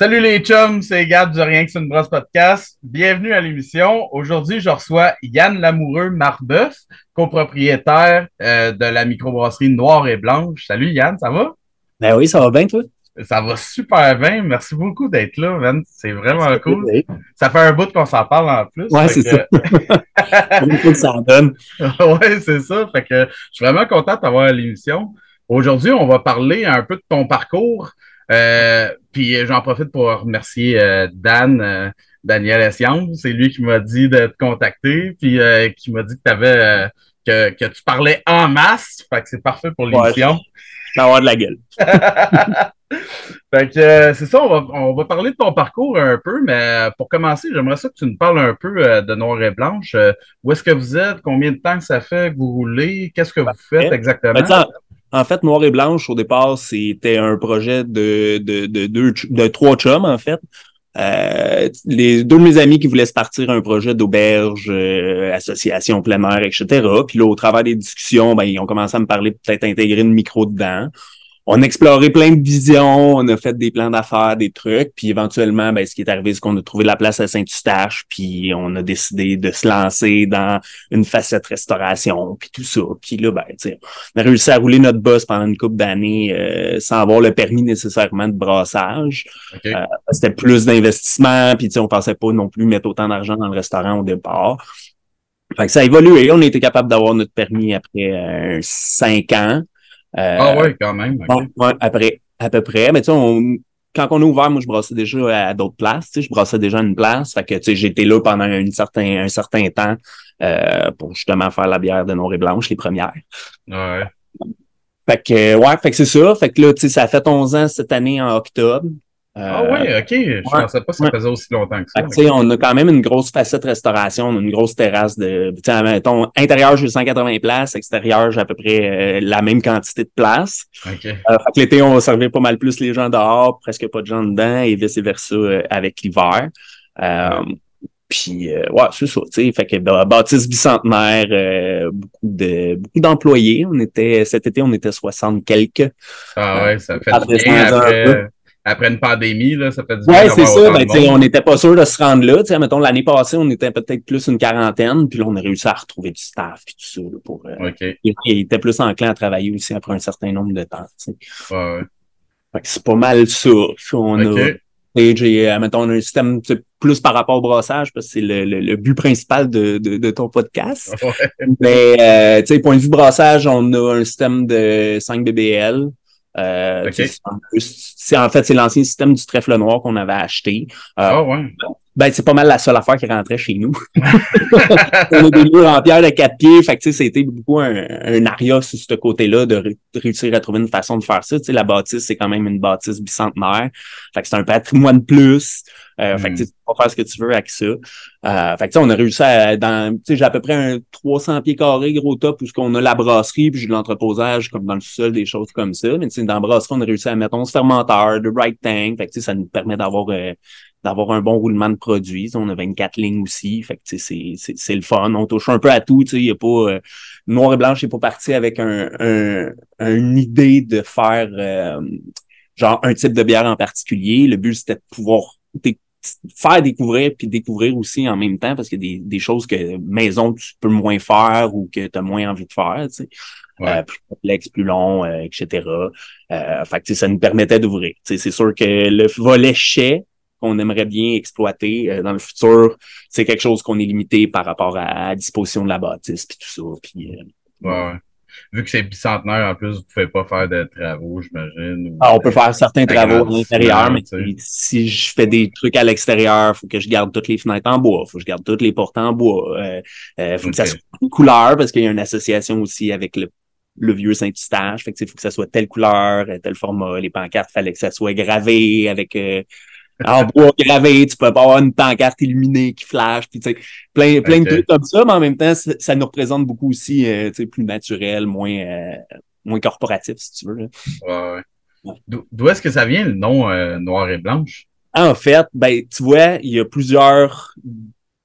Salut les chums, c'est Gab du Rien que c'est une brosse podcast. Bienvenue à l'émission. Aujourd'hui, je reçois Yann Lamoureux Marbeuf, copropriétaire euh, de la microbrasserie Noire et Blanche. Salut Yann, ça va? Ben oui, ça va bien, toi? Ça va super bien. Merci beaucoup d'être là, man. C'est vraiment cool. Ça fait un bout qu'on s'en parle en plus. Ouais, c'est ça. ça en donne. ouais, c'est ça. Fait que je suis vraiment content d'avoir l'émission. Aujourd'hui, on va parler un peu de ton parcours. Euh, puis j'en profite pour remercier euh, Dan, euh, Daniel Essian. C'est lui qui m'a dit de te contacter, puis qui m'a dit que, avais, que, que, tu parlais en masse. Fait que c'est parfait pour l'émission. Ouais, avoir de la gueule. fait que c'est ça, on va, on va, parler de ton parcours un peu, mais pour commencer, j'aimerais ça que tu nous parles un peu de Noir et Blanche. où est-ce que vous êtes? Combien de temps ça fait que vous roulez? Qu'est-ce que vous faites exactement? Ben, en fait, Noir et Blanche, au départ, c'était un projet de, de, de, de, trois chums, en fait. Euh, les deux de mes amis qui voulaient se partir un projet d'auberge, euh, association plein air, etc. Puis là, au travers des discussions, ben, ils ont commencé à me parler peut-être intégrer une micro dedans on a exploré plein de visions, on a fait des plans d'affaires, des trucs, puis éventuellement, ben, ce qui est arrivé, c'est qu'on a trouvé la place à Saint-Eustache, puis on a décidé de se lancer dans une facette restauration, puis tout ça. Puis là, ben, on a réussi à rouler notre boss pendant une couple d'années euh, sans avoir le permis nécessairement de brassage. Euh, c'était plus d'investissement, puis on pensait pas non plus mettre autant d'argent dans le restaurant au départ. Fait que ça a évolué. On a été capable d'avoir notre permis après euh, cinq ans. Euh, ah ouais, quand même. après, à peu près. Mais tu sais, quand on a ouvert, moi, je brassais déjà à d'autres places. Tu sais, je brassais déjà à une place. Fait que tu sais, j'étais là pendant un certain, un certain temps euh, pour justement faire la bière de Noir et Blanche, les premières. Ouais. Fait que, ouais, fait que c'est ça. Fait que là, tu sais, ça fait 11 ans cette année en octobre. Ah oui, OK. Je ne pensais pas que ça faisait aussi longtemps que ça. On a quand même une grosse facette restauration, on a une grosse terrasse de. Mettons, intérieur, j'ai 180 places, extérieur, j'ai à peu près euh, la même quantité de places. OK. Euh, l'été, on va servir pas mal plus les gens dehors, presque pas de gens dedans, et vice-versa euh, avec l'hiver. Puis ouais, c'est ça, tu sais. Fait que bâtisse bicentenaire, beaucoup de beaucoup d'employés. On était cet été, on était 60 quelques. Ah ouais, ça fait bien après après une pandémie, là, ça fait du bien. Oui, c'est ça. Ben, on n'était pas sûr de se rendre là. T'sais, mettons, l'année passée, on était peut-être plus une quarantaine, puis là, on a réussi à retrouver du staff et tout ça. Là, pour, euh, il, était plus enclin à travailler aussi après un certain nombre de temps. Ouais, ouais. C'est pas mal ça. On a, j'ai, euh, mettons, un système plus par rapport au brassage, parce que c'est le, le, but principal de, de, de ton podcast. Mais, euh, tu sais, point de vue brassage, on a un système de 5 BBL. Euh, c'est en fait c'est l'ancien système du trèfle noir qu'on avait acheté. Euh, oh, ouais. Ben, c'est pas mal la seule affaire qui rentrait chez nous. on a des murs en pierre de quatre pieds. Fait que, c'était beaucoup un, un aria sur ce côté-là de, réussir à trouver une façon de faire ça. sais la bâtisse, c'est quand même une bâtisse bicentenaire. Fait que c'est un patrimoine plus. Euh, Fait que tu peux faire ce que tu veux avec ça. Euh, fait que on a réussi à, dans, tu sais, j'ai à peu près un 300 pieds carrés gros top où qu'on a la brasserie puis j'ai de l'entreposage comme dans le sol, des choses comme ça. Mais tu sais, dans la brasserie, on a réussi à mettre 11 fermenteurs, de right tank. Fait que ça nous permet d'avoir euh, d'avoir un bon roulement de produits. On a 24 lignes aussi. Fait que c'est, c'est, c'est le fun. On touche un peu à tout. Il y a pas. Euh, Noir et Blanche n'est pas parti avec un, un, une idée de faire euh, genre un type de bière en particulier. Le but, c'était de pouvoir faire découvrir puis découvrir aussi en même temps parce qu'il y a des, des choses que maison tu peux moins faire ou que tu as moins envie de faire. Tu sais. Euh, plus complexe, plus long, etc. Euh, fait ça nous permettait d'ouvrir. C'est sûr que le volet chais, qu'on aimerait bien exploiter euh, dans le futur, c'est quelque chose qu'on est limité par rapport à, la disposition de la bâtisse puis tout ça. Puis, euh, ouais. Vu que c'est bicentenaire, en plus, vous ne pouvez pas faire de travaux, j'imagine. Ah, on peut faire certains travaux à l'intérieur, mais si je fais des trucs à l'extérieur, faut que je garde toutes les fenêtres en bois, faut que je garde toutes les portes en bois. Euh, euh faut que ça soit une couleur, parce qu'il y a une association aussi avec le, le vieux Saint-Eustache. Fait que, faut que ça soit telle couleur, tel format. Les pancartes, fallait que ça soit gravé avec en bois gravé, tu peux pas avoir une pancarte illuminée qui flash, puis tu sais, plein, plein de trucs comme ça, mais en même temps, ça, nous représente beaucoup aussi, euh, tu sais, plus naturel, moins, euh, moins corporatif, si tu veux. Là. Ouais, ouais. D'où est-ce que ça vient le nom euh, Noir et Blanche? En fait, ben, tu vois, il y a plusieurs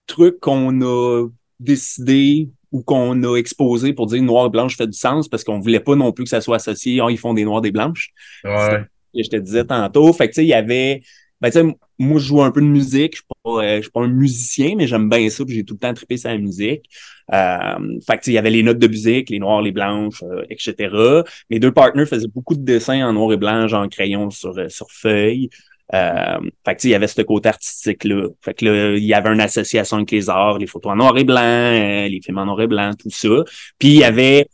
trucs qu'on a décidé ou qu'on a exposé pour dire noir et blanche fait du sens parce qu'on voulait pas non plus que ça soit associé, oh, ils font des noirs des blanches. Ouais. je te disais tantôt. Fait que tu sais, il y avait ben, tu sais, moi, je joue un peu de musique. Je suis pas, euh, je suis pas un musicien, mais j'aime bien ça. Puis j'ai tout le temps trippé sur la musique. Euh, fait que, il y avait les notes de musique, les noirs, les blanches, euh, etc. Mes deux partenaires faisaient beaucoup de dessins en noir et blanc, genre en crayon sur, euh, sur feuille. Euh, fait que, il y avait ce côté artistique-là. Fait que là, il y avait une association avec les arts, les photos en noir et blanc, les films en noir et blanc, tout ça. Puis il y avait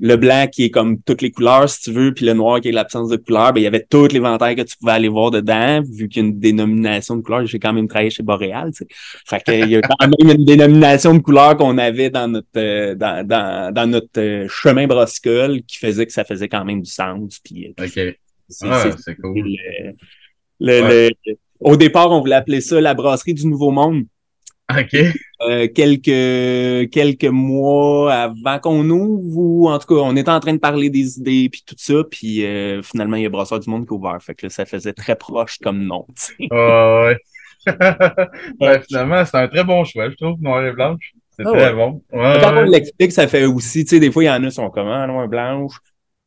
le blanc qui est comme toutes les couleurs, si tu veux, puis le noir qui est l'absence de couleur, ben, il y avait toutes les l'éventail que tu pouvais aller voir dedans, vu qu'il y a une dénomination de couleurs. J'ai quand même travaillé chez Boréal, tu sais. Fait qu'il y a quand même une dénomination de couleurs qu'on avait dans notre euh, dans, dans, dans, notre euh, chemin brossicole qui faisait que ça faisait quand même du sens. Puis, euh, OK. C'est cool. Le, au départ, on voulait appeler ça la brasserie du Nouveau Monde. OK. Euh, quelques quelques mois avant qu'on ouvre ou en tout cas on était en train de parler des idées puis tout ça puis euh, finalement il y a Brasseur du Monde qui a ouvert. Fait que là, ça faisait très proche comme nom ouais. ouais finalement c'est un très bon choix je trouve noir et blanche c'est ah très bon. Ouais, quand on l'explique ça fait aussi tu sais des fois il y en a qui sont comme ah, noir et blanche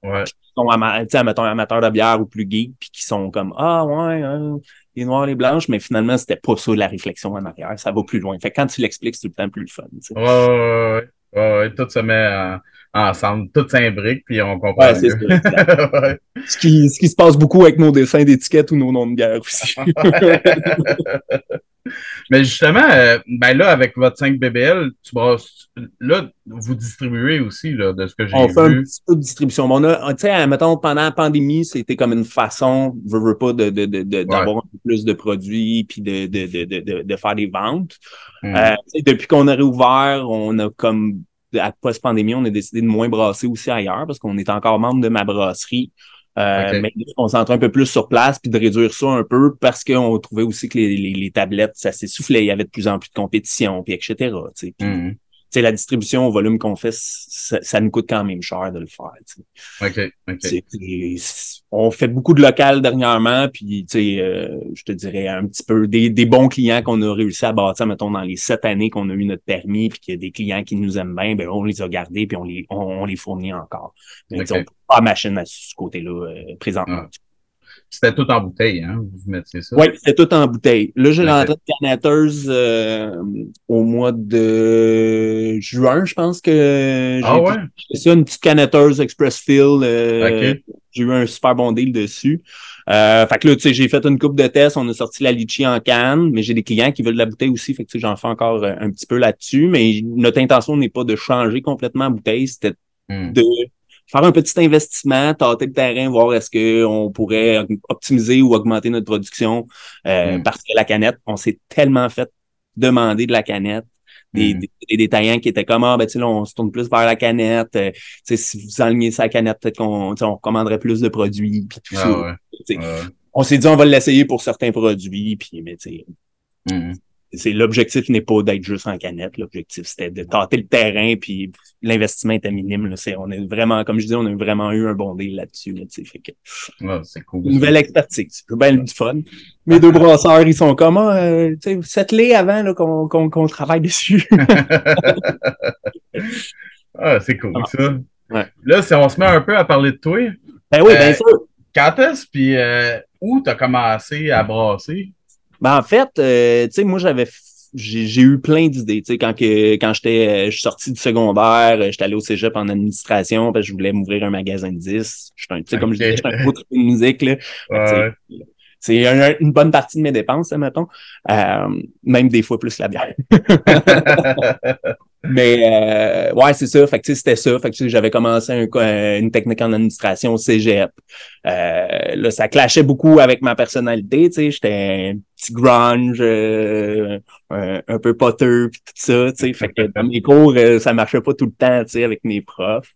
ouais. qui sont amateurs de bière ou plus geeks puis qui sont comme ah ouais hein les noirs, les blanches, mais finalement, c'était pas ça la réflexion en arrière. Ça va plus loin. Fait que quand tu l'expliques, c'est tout le temps plus le fun. Ouais, ouais, ouais, ouais, Tout se met ensemble, tout s'imbrique, puis on comprend. Ouais, c'est ce, qui, ce qui se passe beaucoup avec nos dessins d'étiquette ou nos noms de guerre aussi. Mais justement, euh, ben là, avec votre 5 BBL, tu brasses, là, vous distribuez aussi, là, de ce que j'ai vu. On fait un petit peu de distribution. on a, tu sais, mettons, pendant la pandémie, c'était comme une façon, veux, veux pas, de, de, de, d'avoir un peu plus de produits puis de, de, de, de, de faire des ventes. Hmm. Euh, depuis qu'on a réouvert, on a comme, à post-pandémie, on a décidé de moins brasser aussi ailleurs parce qu'on est encore membre de ma brasserie. Euh, Mais on s'entend un peu plus sur place puis de réduire ça un peu parce qu'on trouvait aussi que les, les, les tablettes, ça s'essoufflait. Il y avait de plus en plus de compétition, puis etc. Puis, mm la distribution au volume qu'on fait, ça, nous coûte quand même cher de le faire. OK, OK. on fait beaucoup de local dernièrement, puis euh, je te dirais un petit peu des, des bons clients qu'on a réussi à bâtir, mettons, dans les sept années qu'on a eu notre permis, puis qu'il y a des clients qui nous aiment bien, ben on les a gardés, puis on les, on, les fournit encore. Mais okay. on pas machine à ce côté-là euh, présentement. Ah. C'était tout en bouteille, hein? Vous mettiez ça? Oui, c'était tout en bouteille. Là, j'ai rentré de canetteuse euh, au mois de juin, je pense que j'ai ah ouais? ça, une petite canetteuse Express Fill. Euh, j'ai eu un super bon deal dessus. Euh, fait que là, tu sais, j'ai fait une coupe de tests, on a sorti la litchi en canne, mais j'ai des clients qui veulent de la bouteille aussi, fait que tu sais, j'en fais encore un petit peu là-dessus, mais notre intention n'est pas de changer complètement la bouteille, c'était hmm. de faire un petit investissement, tâter le terrain, voir est-ce qu'on pourrait optimiser ou augmenter notre production. Euh, mm. Parce que la canette, on s'est tellement fait demander de la canette. Des, mm. des, détaillants qui étaient comme ah ben tu sais on se tourne plus vers la canette euh, si vous enlignez sa canette peut-être qu'on on commanderait plus de produits puis tout ah ça on s'est dit on va l'essayer pour certains produits puis mais tu sais mm c'est l'objectif n'est pas d'être juste en canette. L'objectif, c'était de tâter le terrain, puis l'investissement était minime. Là. C'est, on est vraiment, comme je disais, on a vraiment eu un bon deal là-dessus. Là, c'est cool. nouvelle expertise. C'est bien du fun. Mes deux brasseurs, ils sont comment? Euh, cette lait avant là, qu'on, qu'on, qu'on travaille dessus. ah, c'est cool, ça. Là, si on se met un peu à parler de toi. Ben oui, bien euh, sûr. Quand est-ce, puis euh, où tu as commencé à brasser? Ben, en fait, euh, tu sais, moi, j'avais j'ai eu plein d'idées. Tu sais, quand que quand j'étais euh, je suis sorti du secondaire, euh, j'étais allé au cégep en administration parce que je voulais m'ouvrir un magasin de disques. Tu sais, comme je disais, j'étais un gros de musique. Là. C'est une bonne partie de mes dépenses, mettons. Euh, même des fois plus la bière. Mais euh, ouais, c'est ça. Fait que c'était ça. Fait que j'avais commencé un, une technique en administration au cégep. Euh, là, ça clashait beaucoup avec ma personnalité. Tu sais, j'étais un petit grunge, euh, un, peu potter puis tout ça. Tu sais, fait que dans mes cours, euh, ça marchait pas tout le temps. Tu sais, avec mes profs.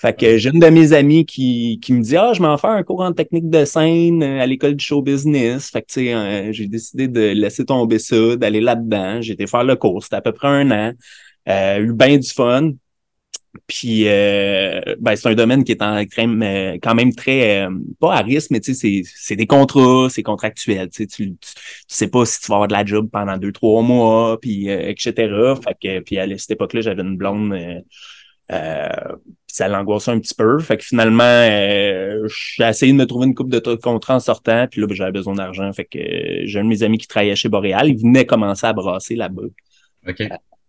Fait que j'ai une de mes amies qui, qui me dit Ah, je m'en fais un cours en technique de scène euh, à l'école du show business. Fait que tu sais, euh, j'ai décidé de laisser tomber ça, d'aller là-dedans. J'ai été faire le cours, c'était à peu près un an. Euh, eu bien du fun. Puis euh, ben, c'est un domaine qui est en, quand même très pas à risque, mais tu sais, c'est des contrats, c'est contractuel. Tu, tu, sais pas si tu vas avoir de la job pendant deux, trois mois, puis etc. Fait que puis à cette époque-là, j'avais une blonde euh, ça l'angoissait un petit peu. Fait que finalement, euh, j'ai essayé de me trouver une coupe de contrat en sortant. Puis là, ben, j'avais besoin d'argent. Fait que euh, j'ai un de mes amis qui travaillait chez Boréal. Il venait commencer à brasser là-bas. OK.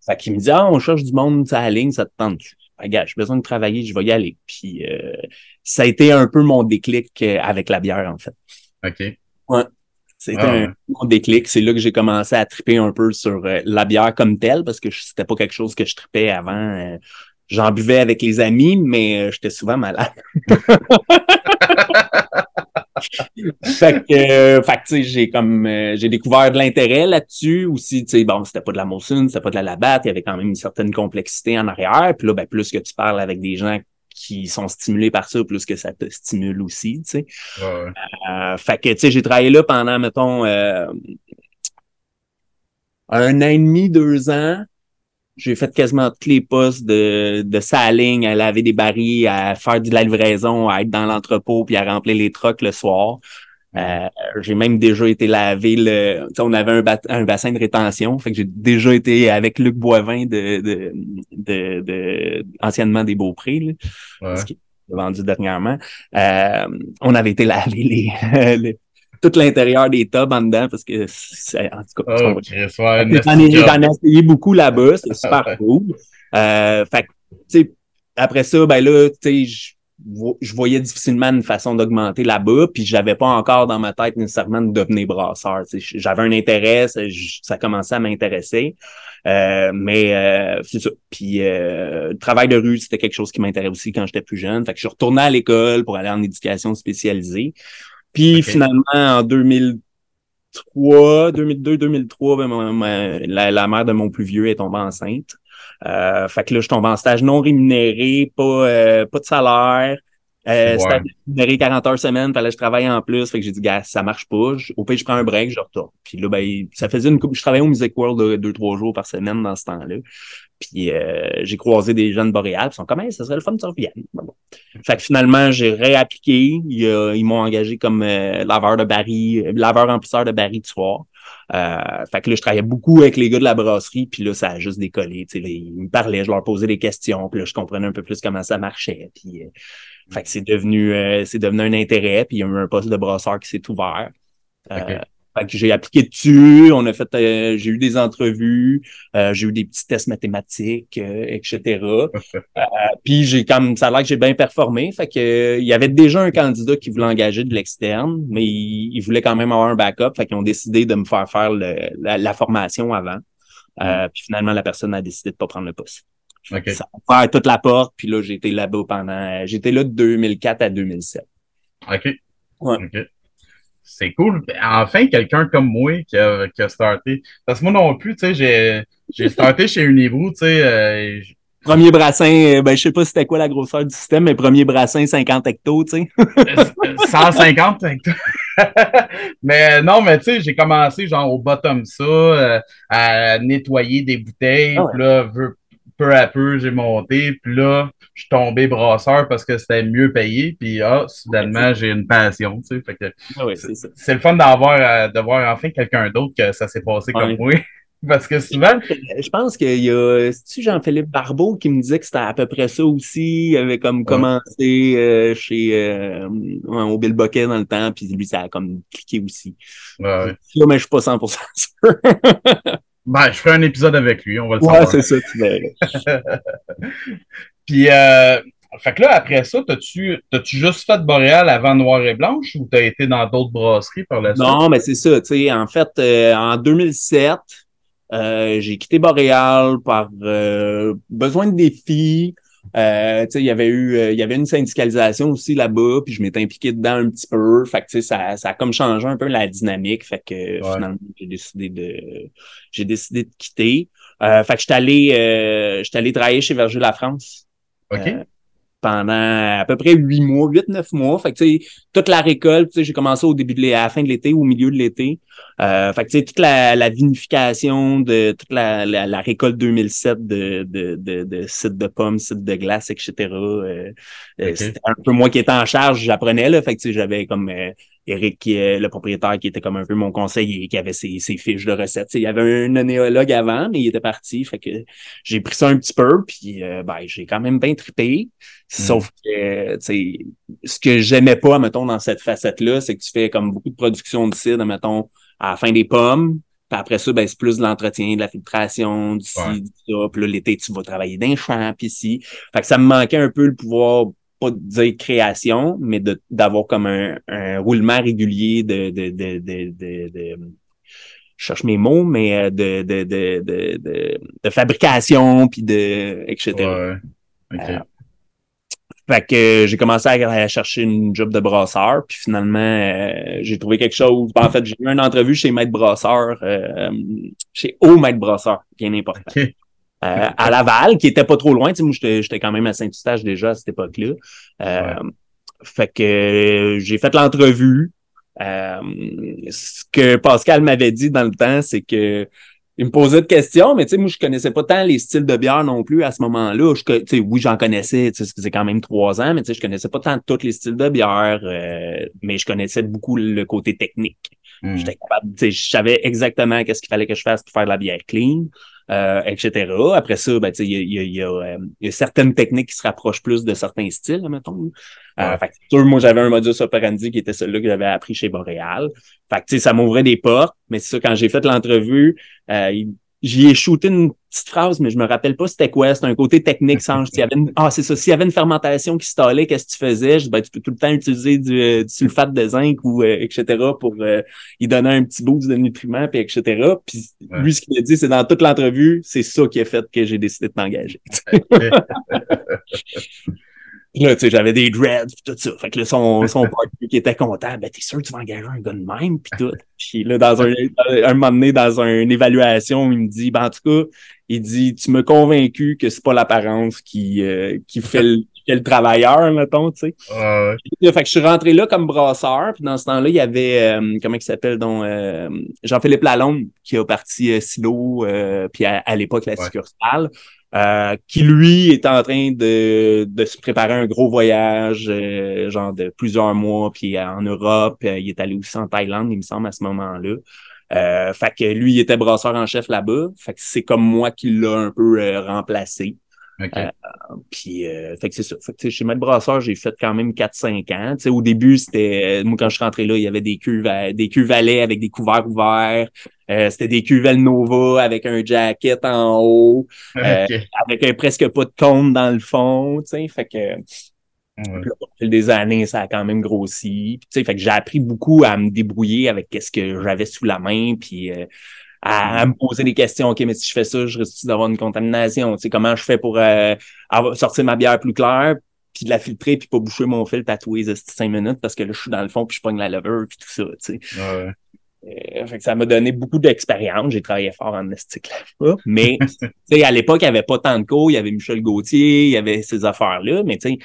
Euh, fait qu'il me dit Ah, on cherche du monde à la ligne, ça te tente. Regarde, j'ai besoin de travailler, je vais y aller. Puis euh, ça a été un peu mon déclic avec la bière, en fait. OK. Ouais. C'était ah, un mon déclic. C'est là que j'ai commencé à triper un peu sur la bière comme telle, parce que c'était pas quelque chose que je tripais avant. J'en buvais avec les amis, mais euh, j'étais souvent malade. fait que, euh, fait que j'ai comme euh, j'ai découvert de l'intérêt là-dessus aussi. Tu sais, bon, c'était pas de la Molson, c'était pas de la Labatt, il y avait quand même une certaine complexité en arrière. Puis là, ben, plus que tu parles avec des gens qui sont stimulés par ça, plus que ça te stimule aussi, tu sais. Ouais, fait que, tu sais, j'ai travaillé là pendant, mettons, un an et demi, deux ans. J'ai fait quasiment tous les postes de, de saling, à laver des barils, à faire de la livraison, à être dans l'entrepôt, puis à remplir les trucks le soir. Euh, j'ai même déjà été lavé le. On avait un, un, bassin de rétention. Fait que j'ai déjà été avec Luc Boivin de, de, de, de anciennement des Beauprés, là, qui est vendu dernièrement. Euh, on avait été laver les, les, tout l'intérieur des tubs en dedans parce que c'est, en tout cas, oh, j'en ai, essayé beaucoup là-bas, c'est super cool. Euh, fait tu sais, après ça, ben là, tu sais, je voyais difficilement une façon d'augmenter là-bas, puis j'avais pas encore dans ma tête nécessairement de devenir brasseur. J'avais un intérêt, ça, ça commençait à m'intéresser, euh, mais euh, c'est ça. Puis euh, le travail de rue, c'était quelque chose qui m'intéressait aussi quand j'étais plus jeune. Fait que je retournais à l'école pour aller en éducation spécialisée. Puis finalement, en 2003, 2002, 2003, ben, la, la, mère de mon plus vieux est tombée enceinte. Euh, fait que là, je tombe en stage non rémunéré, pas, euh, pas de salaire. Euh, C'était rémunéré 40 heures semaine, fallait que je travaille en plus. Fait que j'ai dit, gars, ça marche pas. au pire, je prends un break, je retourne. Puis là, ben, ça faisait une coupe. Je travaillais au Music World deux, trois jours par semaine dans ce temps-là. Puis euh, j'ai croisé des jeunes boréales, ils sont comme, hey, ça serait le fun de se Bon. Fait que finalement, j'ai réappliqué. Ils, m'ont engagé comme euh, laveur de baril, laveur remplisseur de baril de soir. Euh, fait que là, je travaillais beaucoup avec les gars de la brasserie, puis là, ça a juste décollé. Là, ils me parlaient, je leur posais des questions, puis là, je comprenais un peu plus comment ça marchait. Puis, fait que c'est devenu, c'est devenu un intérêt, puis il y a eu un poste de brasseur qui s'est ouvert. Fait que j'ai appliqué dessus, on a fait, euh, j'ai eu des entrevues, euh, j'ai eu des petits tests mathématiques, euh, etc. puis j'ai comme ça a l'air que j'ai bien performé. Fait que il y avait déjà un candidat qui voulait engager de l'externe, mais il, voulait quand même avoir un backup. Fait qu'ils ont décidé de me faire faire la, formation avant. Mm. Puis finalement, la personne a décidé de pas prendre le poste. Ça a ouvert toute la porte, puis là, été là-bas pendant. J'étais là de 2004 à 2007. OK. Ouais. OK c'est cool. Enfin, quelqu'un comme moi qui a, qui a starté. Parce que moi non plus, tu sais, j'ai, j'ai starté chez Unibrew, tu sais. Euh, premier brassin, euh, ben, je sais pas c'était quoi la grosseur du système, mais premier brassin, 50 hectos, tu sais. 150 hectos. mais non, mais tu sais, j'ai commencé genre au bottom ça, à nettoyer des bouteilles. Ah là, peu à peu, j'ai monté. Puis là, je suis tombé brasseur parce que c'était mieux payé. Puis ah, soudainement, j'ai une passion. Tu sais, fait que ah c'est le fun d'avoir euh, de voir enfin quelqu'un d'autre que ça s'est passé comme moi. Parce que souvent. Je pense qu'il y a. C'est-tu Jean-Philippe Barbeau qui me disait que c'était à peu près ça aussi? Il avait comme commencé euh, chez euh, au Bill Boquet dans le temps, puis lui, ça a comme cliqué aussi. Ouais, Là, mais je suis pas 100% sûr. Ben, je ferai un épisode avec lui, on va le savoir. Ouais, c'est ça, tu. Puis, euh, fait que là, après ça, t'as-tu, t'as-tu juste fait Boréal avant Noir et Blanche ou t'as été dans d'autres brasseries par la suite? Non, mais c'est ça, tu sais, en fait, euh, en 2007, euh, j'ai quitté Boréal par euh, besoin de défis, euh, il y avait eu, euh, il y avait une syndicalisation aussi là-bas, puis je m'étais impliqué dedans un petit peu. Fait que, ça, ça a comme changé un peu la dynamique. Fait que finalement, j'ai décidé de, j'ai décidé de quitter. Euh, fait que j'étais allé, euh, j'étais allé travailler chez Verger La France. OK pendant à peu près huit mois, huit, neuf mois. Fait que, tu sais, toute la récolte, tu sais, j'ai commencé au début de l'été, à la fin de l'été, au milieu de l'été. Euh, fait que, tu sais, toute la, la, vinification de toute la, la, récolte 2007 de, de, de, de sites de pommes, sites de glace, etc. Euh, euh, C'était un peu moi qui étais en charge, j'apprenais, là. Fait que, tu sais, j'avais comme, euh, Eric, qui est le propriétaire, qui était comme un peu mon conseiller, qui avait ses, ses fiches de recettes. il y avait un néologue avant, mais il était parti. Fait que j'ai pris ça un petit peu, puis euh, ben, j'ai quand même bien trippé. Sauf que ce que j'aimais pas, mettons, dans cette facette-là, c'est que tu fais comme beaucoup de production de cidre, mettons, à la fin des pommes. Puis après ça, ben, c'est plus de l'entretien, de la filtration, du ci, du ça. Puis là, l'été, tu vas travailler d'un champ, puis ici. Fait que ça me manquait un peu le pouvoir pas dire création, mais d'avoir comme un, un, roulement régulier de, de, de, de, je cherche mes mots, mais euh, de, de, de, de, fabrication, puis de, etc. Ouais. Okay. Euh, fait que j'ai commencé à, chercher une job de brasseur, puis finalement, euh, j'ai trouvé quelque chose. En fait, j'ai eu une entrevue chez Maître Brasseur, euh, chez Haut Maître Brasseur, bien important. Euh, à Laval, qui était pas trop loin. Tu sais, moi, j'étais quand même à Saint-Eustache déjà à cette époque-là. Euh, fait que j'ai fait l'entrevue. Euh, ce que Pascal m'avait dit dans le temps, c'est que il me posait de questions, mais tu sais, moi, je connaissais pas tant les styles de bière non plus à ce moment-là. Tu sais, oui, j'en connaissais, tu sais, ça faisait quand même trois ans, mais tu sais, je connaissais pas tant tous les styles de bière, mais je connaissais beaucoup le côté technique. Hmm. J'étais capable, tu sais, je savais exactement qu'est-ce qu'il fallait que je fasse pour faire de la bière clean euh, etc. Après ça, ben, il y a, y, a, y, a, y a certaines techniques qui se rapprochent plus de certains styles, mettons. Euh, fait sûr, moi, j'avais un modus operandi qui était celui que j'avais appris chez Boréal. Fait que, ça m'ouvrait des portes, mais c'est ça, quand j'ai fait l'entrevue, euh, J'y ai shooté une petite phrase, mais je me rappelle pas c'était quoi. C'était un côté technique. Y avait une, ah, c'est ça. S'il y avait une fermentation qui stallait, qu'est-ce que tu faisais? Je dis, ben, tu peux tout le temps utiliser du, euh, sulfate de zinc ou euh, etc. pour euh, y donner un petit boost de nutriments, puis etc. Puis lui, ce qu'il a dit, c'est dans toute l'entrevue, c'est ça qui a fait que j'ai décidé de t'engager. là, tu sais, j'avais des dreads pis tout ça. Fait que là, son, son partenaire qui était content, ben, t'es sûr que tu vas engager un gars de même pis tout. Puis là, dans un, un moment donné, dans une évaluation, il me dit, ben, en tout cas, il dit, tu m'as convaincu que c'est pas l'apparence qui, euh, qui fait le, travailleur, mettons, tu sais. Ah fait que je suis rentré là comme brasseur, puis dans ce temps-là, il y avait, euh, comment il s'appelle, donc, euh, Jean-Philippe Lalonde, qui a parti Silo, puis à, l'époque, la succursale. Qui lui est en train de, de se préparer un gros voyage, genre de plusieurs mois, puis en Europe, il est allé aussi en Thaïlande, il me semble, à ce moment-là. Fait que lui, il était brasseur en chef là-bas. Fait que c'est comme moi qui l'a un peu remplacé. Okay. puis, fait que c'est ça. Fait que, chez Maître Brasseur, j'ai fait quand même 4-5 ans. sais au début, c'était. Moi, quand je suis rentré là, il y avait des cuves, des cuves avec des couverts ouverts. Euh, c'était des cuvelles Nova avec un jacket en haut, euh, avec un, presque pas de cône dans le fond, tu sais, fait que au fil des années, ça a quand même grossi. Tu sais, fait que j'ai appris beaucoup à me débrouiller avec ce que j'avais sous la main, puis euh, à, me poser des questions. OK, mais si je fais ça, je risque d'avoir une contamination? Tu sais, comment je fais pour sortir ma bière plus claire, puis de la filtrer, puis pas boucher mon fil tatoué de 5 minutes parce que là, je suis dans le fond, puis je pogne la lever, puis tout ça, tu sais. Euh, fait que ça m'a donné beaucoup d'expérience. J'ai travaillé fort en estique là Mais à l'époque, il n'y avait pas tant de cours. Il y avait Michel Gauthier, il y avait ces affaires-là. Mais tu sais,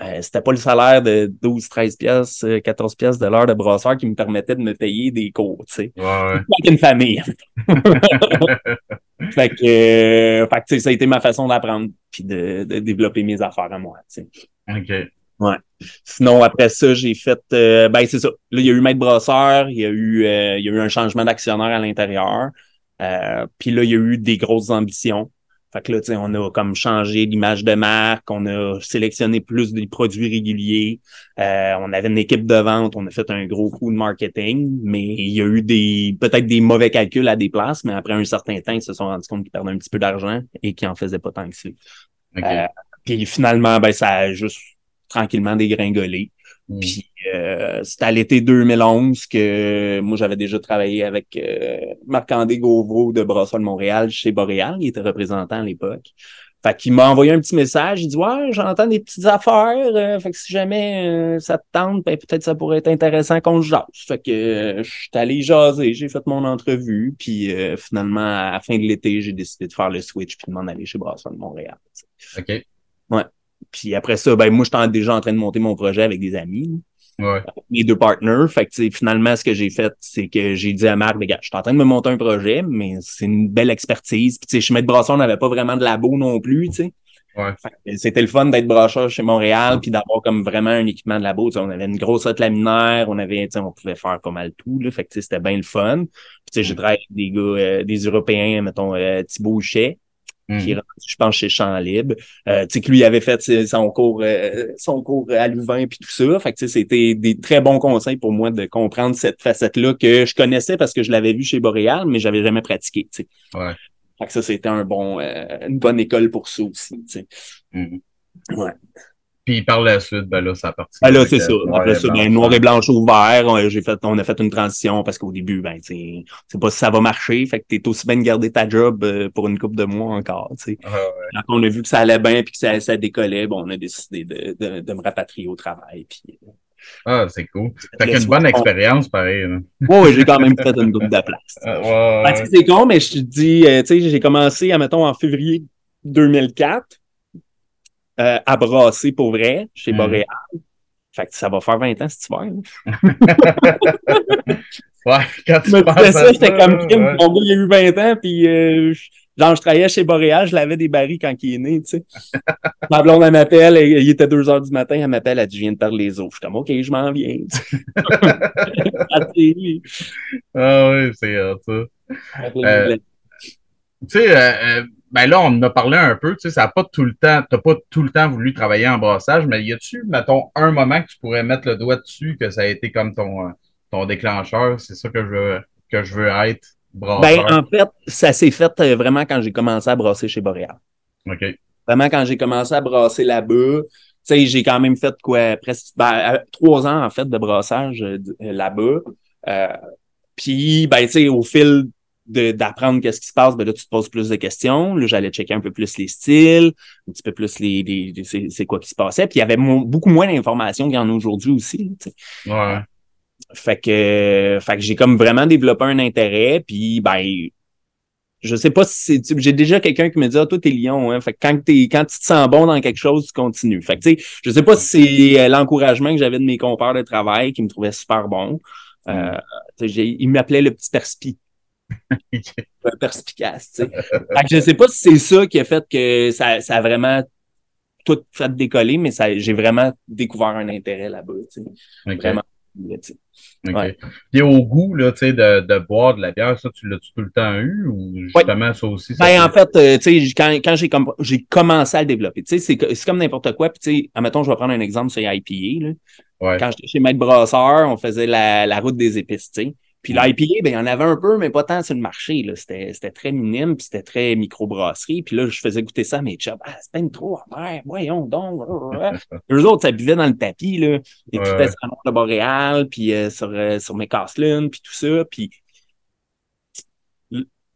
euh, c'était pas le salaire de 12, 13 pièces, 14 pièces de l'heure de brasseur qui me permettait de me payer des cours, tu sais. Ouais, une famille. fait que, euh, fait que ça a été ma façon d'apprendre puis de, de, développer mes affaires à moi, tu sais. OK. Ouais. Sinon, après ça, j'ai fait euh, ben c'est ça. Là, il y a eu Maître Brosseur, il y a eu euh, il y a eu un changement d'actionnaire à l'intérieur. Euh, puis là, il y a eu des grosses ambitions. Fait que là, tu sais, on a comme changé l'image de marque, on a sélectionné plus des produits réguliers, on avait une équipe de vente, on a fait un gros coup de marketing, mais il y a eu des peut-être des mauvais calculs à des places, mais après un certain temps, ils se sont rendus compte qu'ils perdaient un petit peu d'argent et qu'ils en faisaient pas tant que ça. puis finalement, ben ça a juste tranquillement dégringolé. Mm. Puis euh, c'était à l'été 2011 que moi j'avais déjà travaillé avec euh, Marc-André Gauvreau de Brassol Montréal chez Boréal, il était représentant à l'époque. Fait qu'il m'a envoyé un petit message, il dit Ouais, j'entends des petites affaires, euh, fait que si jamais euh, ça te tente, ben, peut-être ça pourrait être intéressant qu'on jase. Fait que je suis allé jaser, j'ai fait mon entrevue, puis finalement, à la fin de l'été, j'ai décidé de faire le switch puis de m'en aller chez Brassol Montréal. OK. Ouais. Puis après ça, ben moi, j'étais déjà en train de monter mon projet avec des amis. Ouais. Mes deux partners. Fait que finalement, ce que j'ai fait, c'est que j'ai dit à Marc, les gars, je suis en train de me monter un projet, mais c'est une belle expertise. Puis chez Maître Brasson, on n'avait pas vraiment de labo non plus, tu sais. C'était le fun d'être brocheur chez Montréal, puis d'avoir comme vraiment un équipement de labo. on avait une grosse hotte laminaire, on avait, on pouvait faire pas mal tout. Là, fait que c'était bien le fun. Puis, j'ai mm. travaillé avec des gars, euh, des Européens, mettons euh, Thibaut Qui mm. je pense chez Champ Libre. Euh, tu sais que lui avait fait son cours euh, son cours à Louvain puis tout ça. Fait que c'était des très bons conseils pour moi de comprendre cette facette-là que je connaissais parce que je l'avais vu chez Boréal, mais j'avais jamais pratiqué. Tu sais. Ouais. Fait que ça, c'était un bon, euh, une bonne école pour ça aussi. Tu sais. Mm-hmm. Ouais. Puis par la suite, ben là, ça partit. Ben là, c'est ça. Après ça, ben, noir et blanche au vert, on, j'ai fait, on a fait une transition parce qu'au début, ben, tu c'est pas si ça va marcher. Fait que t'es aussi bien de garder ta job euh, pour une couple de mois encore, tu sais. Ah, Quand on a vu que ça allait bien puis que ça, ça décollait, bon, on a décidé de, de, de me rapatrier au travail. Puis, euh, ah, c'est cool. Fait une bonne expérience, pareil. Oui, j'ai quand même fait une double de place. Ah, ouais, c'est con, mais je te dis, euh, tu sais, j'ai commencé, mettons, en février 2004 euh, à brasser pour vrai chez mm. Boréal. Fait que ça va faire 20 ans cet hiver. ouais, quand tu me disais ça, j'étais comme Kim, mon gars, il a eu 20 ans, puis euh, genre, je travaillais chez Boréal, je l'avais des barils quand il est né, tu sais. Ma blonde, elle m'appelle, il était 2 heures du matin, elle m'appelle, elle dit, je viens de perdre les os. Je suis comme, OK, je m'en viens. ah oui, c'est ça. Euh, tu sais, euh, ben là, on en a parlé un peu, tu sais, ça n'a pas tout le temps, tu n'as pas tout le temps voulu travailler en brassage, mais y a-tu, mettons, un moment que tu pourrais mettre le doigt dessus, que ça a été comme ton, euh, ton déclencheur, c'est ça que je veux, que je veux être, brasseur? Ben, en fait, ça s'est fait euh, vraiment quand j'ai commencé à brasser chez Boréal. OK. Vraiment, quand j'ai commencé à brasser là-bas, tu sais, j'ai quand même fait quoi, presque, ben, euh, trois ans, en fait, de brassage là-bas. puis, ben, tu sais, au fil d'apprendre qu'est-ce qui se passe, ben là, tu te poses plus de questions. Là, j'allais checker un peu plus les styles, un petit peu plus les, les, c'est quoi qui se passait. Puis il y avait beaucoup moins d'informations qu'il y en a aujourd'hui aussi. ouais. Fait que, fait que j'ai comme vraiment développé un intérêt. Puis ben, je sais pas si c'est. J'ai déjà quelqu'un qui me dit Ah, toi, t'es lion, hein. Fait que quand, es, quand tu te sens bon dans quelque chose, tu continues. Fait que tu sais, je sais pas si c'est euh, l'encouragement que j'avais de mes compères de travail qui me trouvaient super bon. Euh, mm. ils m'appelaient le petit perspi. Perspicace, tu sais. je sais pas si c'est ça qui a fait que ça, ça a vraiment tout fait décoller, mais ça, j'ai vraiment découvert un intérêt là-bas, tu sais. Vraiment. Et au goût là, de, de boire de la bière, ça, tu l'as tout le temps eu? Ou justement ça aussi? Ça ben, en fait, euh, quand, quand j'ai, j'ai commencé à le développer, c'est, c'est comme n'importe quoi. Puis, admettons, je vais prendre un exemple sur IPA. Là. Quand j'étais chez Maître Brasseur, on faisait la, la route des épices. Puis l'IPA, ben, il y en avait un peu, mais pas tant sur le marché. C'était, c'était très minime, puis c'était très microbrasserie. Puis là, je faisais goûter ça à mes chums. Ah, c'est pas une trop amer, voyons donc. Eux autres, ça buvait dans le tapis, là. Et tout était sur le Boréal, puis euh, sur, euh, sur mes puis tout ça. Puis,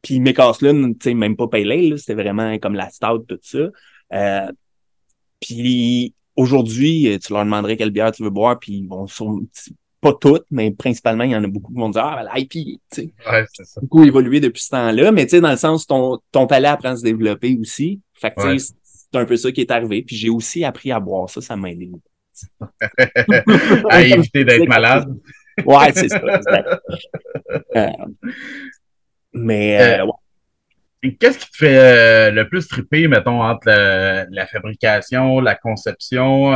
puis mes tu sais, même pas pale c'était vraiment comme la stout, tout ça. Euh, puis aujourd'hui, tu leur demanderais quelle bière tu veux boire, puis bon, pas toutes, mais principalement, il y en a beaucoup qui vont dire Ah, l'IP, tu sais. Ouais, c'est ça. Beaucoup évolué depuis ce temps-là, mais tu sais, dans le sens, ton, ton palais apprend à se développer aussi. Fait que, c'est un peu ça qui est arrivé. Puis j'ai aussi appris à boire ça, ça m'a aidé. à éviter d'être malade. ouais, c'est ça. Euh, mais, euh, euh, ouais. Qu'est-ce qui te fait le plus triper, mettons, entre la fabrication, la conception,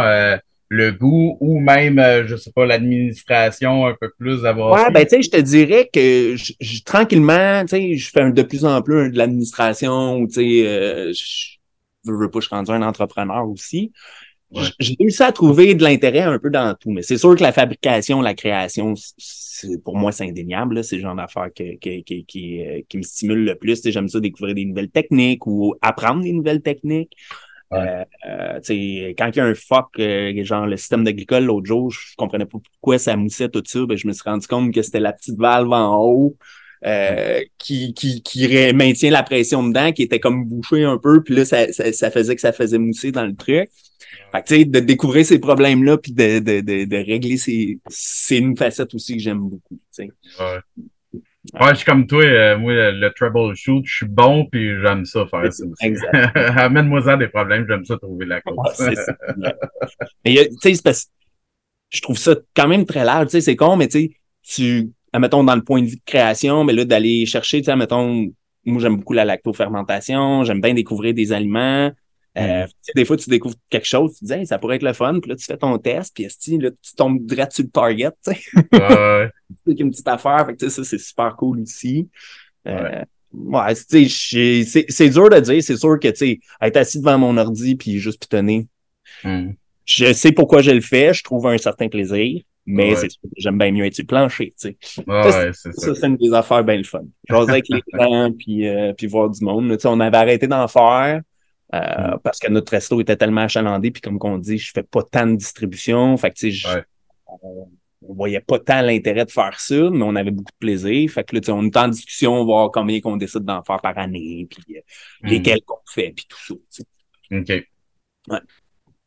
le goût ou même, euh, je sais pas, l'administration un peu plus d'avoir. Ouais, ben tu sais, je te dirais que je, tranquillement, tu sais, je fais de plus en plus de l'administration, tu sais, euh, je veux pas, je suis rendu un entrepreneur aussi. J'ai réussi à trouver de l'intérêt un peu dans tout, mais c'est sûr que la fabrication, la création, pour moi, c'est indéniable. C'est le genre d'affaires qui, qui, qui, qui, euh, qui me stimule le plus. J'aime ça découvrir des nouvelles techniques ou apprendre des nouvelles techniques. Euh, euh quand il y a un fuck, euh, genre le système de glycol l'autre jour, je comprenais pas pourquoi ça moussait tout ça. Ben, je me suis rendu compte que c'était la petite valve en haut euh, qui, qui, qui maintient la pression dedans, qui était comme bouchée un peu, puis là, ça, ça, faisait que ça faisait mousser dans le truc. Fait que, de découvrir ces problèmes-là, puis de, de, de, de régler ces... C'est une facette aussi que j'aime beaucoup. Ouais. Ouais, je suis comme toi, euh, moi, le, troubleshoot, je suis bon, puis j'aime ça faire ça aussi. Amène-moi ça des problèmes, j'aime ça trouver la cause. Ouais, ça. Mais, tu sais, parce je trouve ça quand même très large, tu sais, c'est con, mais tu sais, tu, admettons, dans le point de vue de création, mais là, d'aller chercher, tu sais, admettons, moi, j'aime beaucoup la lactofermentation, j'aime bien découvrir des aliments, Euh, des fois, tu découvres quelque chose, tu te dis, ça pourrait être le fun, puis là, tu fais ton test, puis là, tu tombes direct sur le target, tu sais. Ouais. c'est une petite affaire, fait que, ça, c'est super cool ici. Euh, ouais, c'est dur de dire, c'est sûr que, tu sais, être assis devant mon ordi, puis juste pitonner, hmm. je sais pourquoi je le fais, je trouve un certain plaisir. Mais c'est j'aime bien mieux être sur le plancher, tu sais. Ouais, ça, c'est une des affaires bien le fun. Jaser avec les gens, puis, euh, puis voir du monde. sais, on avait arrêté d'en faire. Euh, mm. parce que notre resto était tellement achalandé, puis comme qu'on dit, je fais pas tant de distribution. Fait que, tu sais, on, voyait pas tant l'intérêt de faire ça, mais on avait beaucoup de plaisir. Fait que là, on est en discussion, voir combien qu'on décide d'en faire par année, puis euh, mm. lesquels qu'on fait, puis tout ça. OK. Ouais.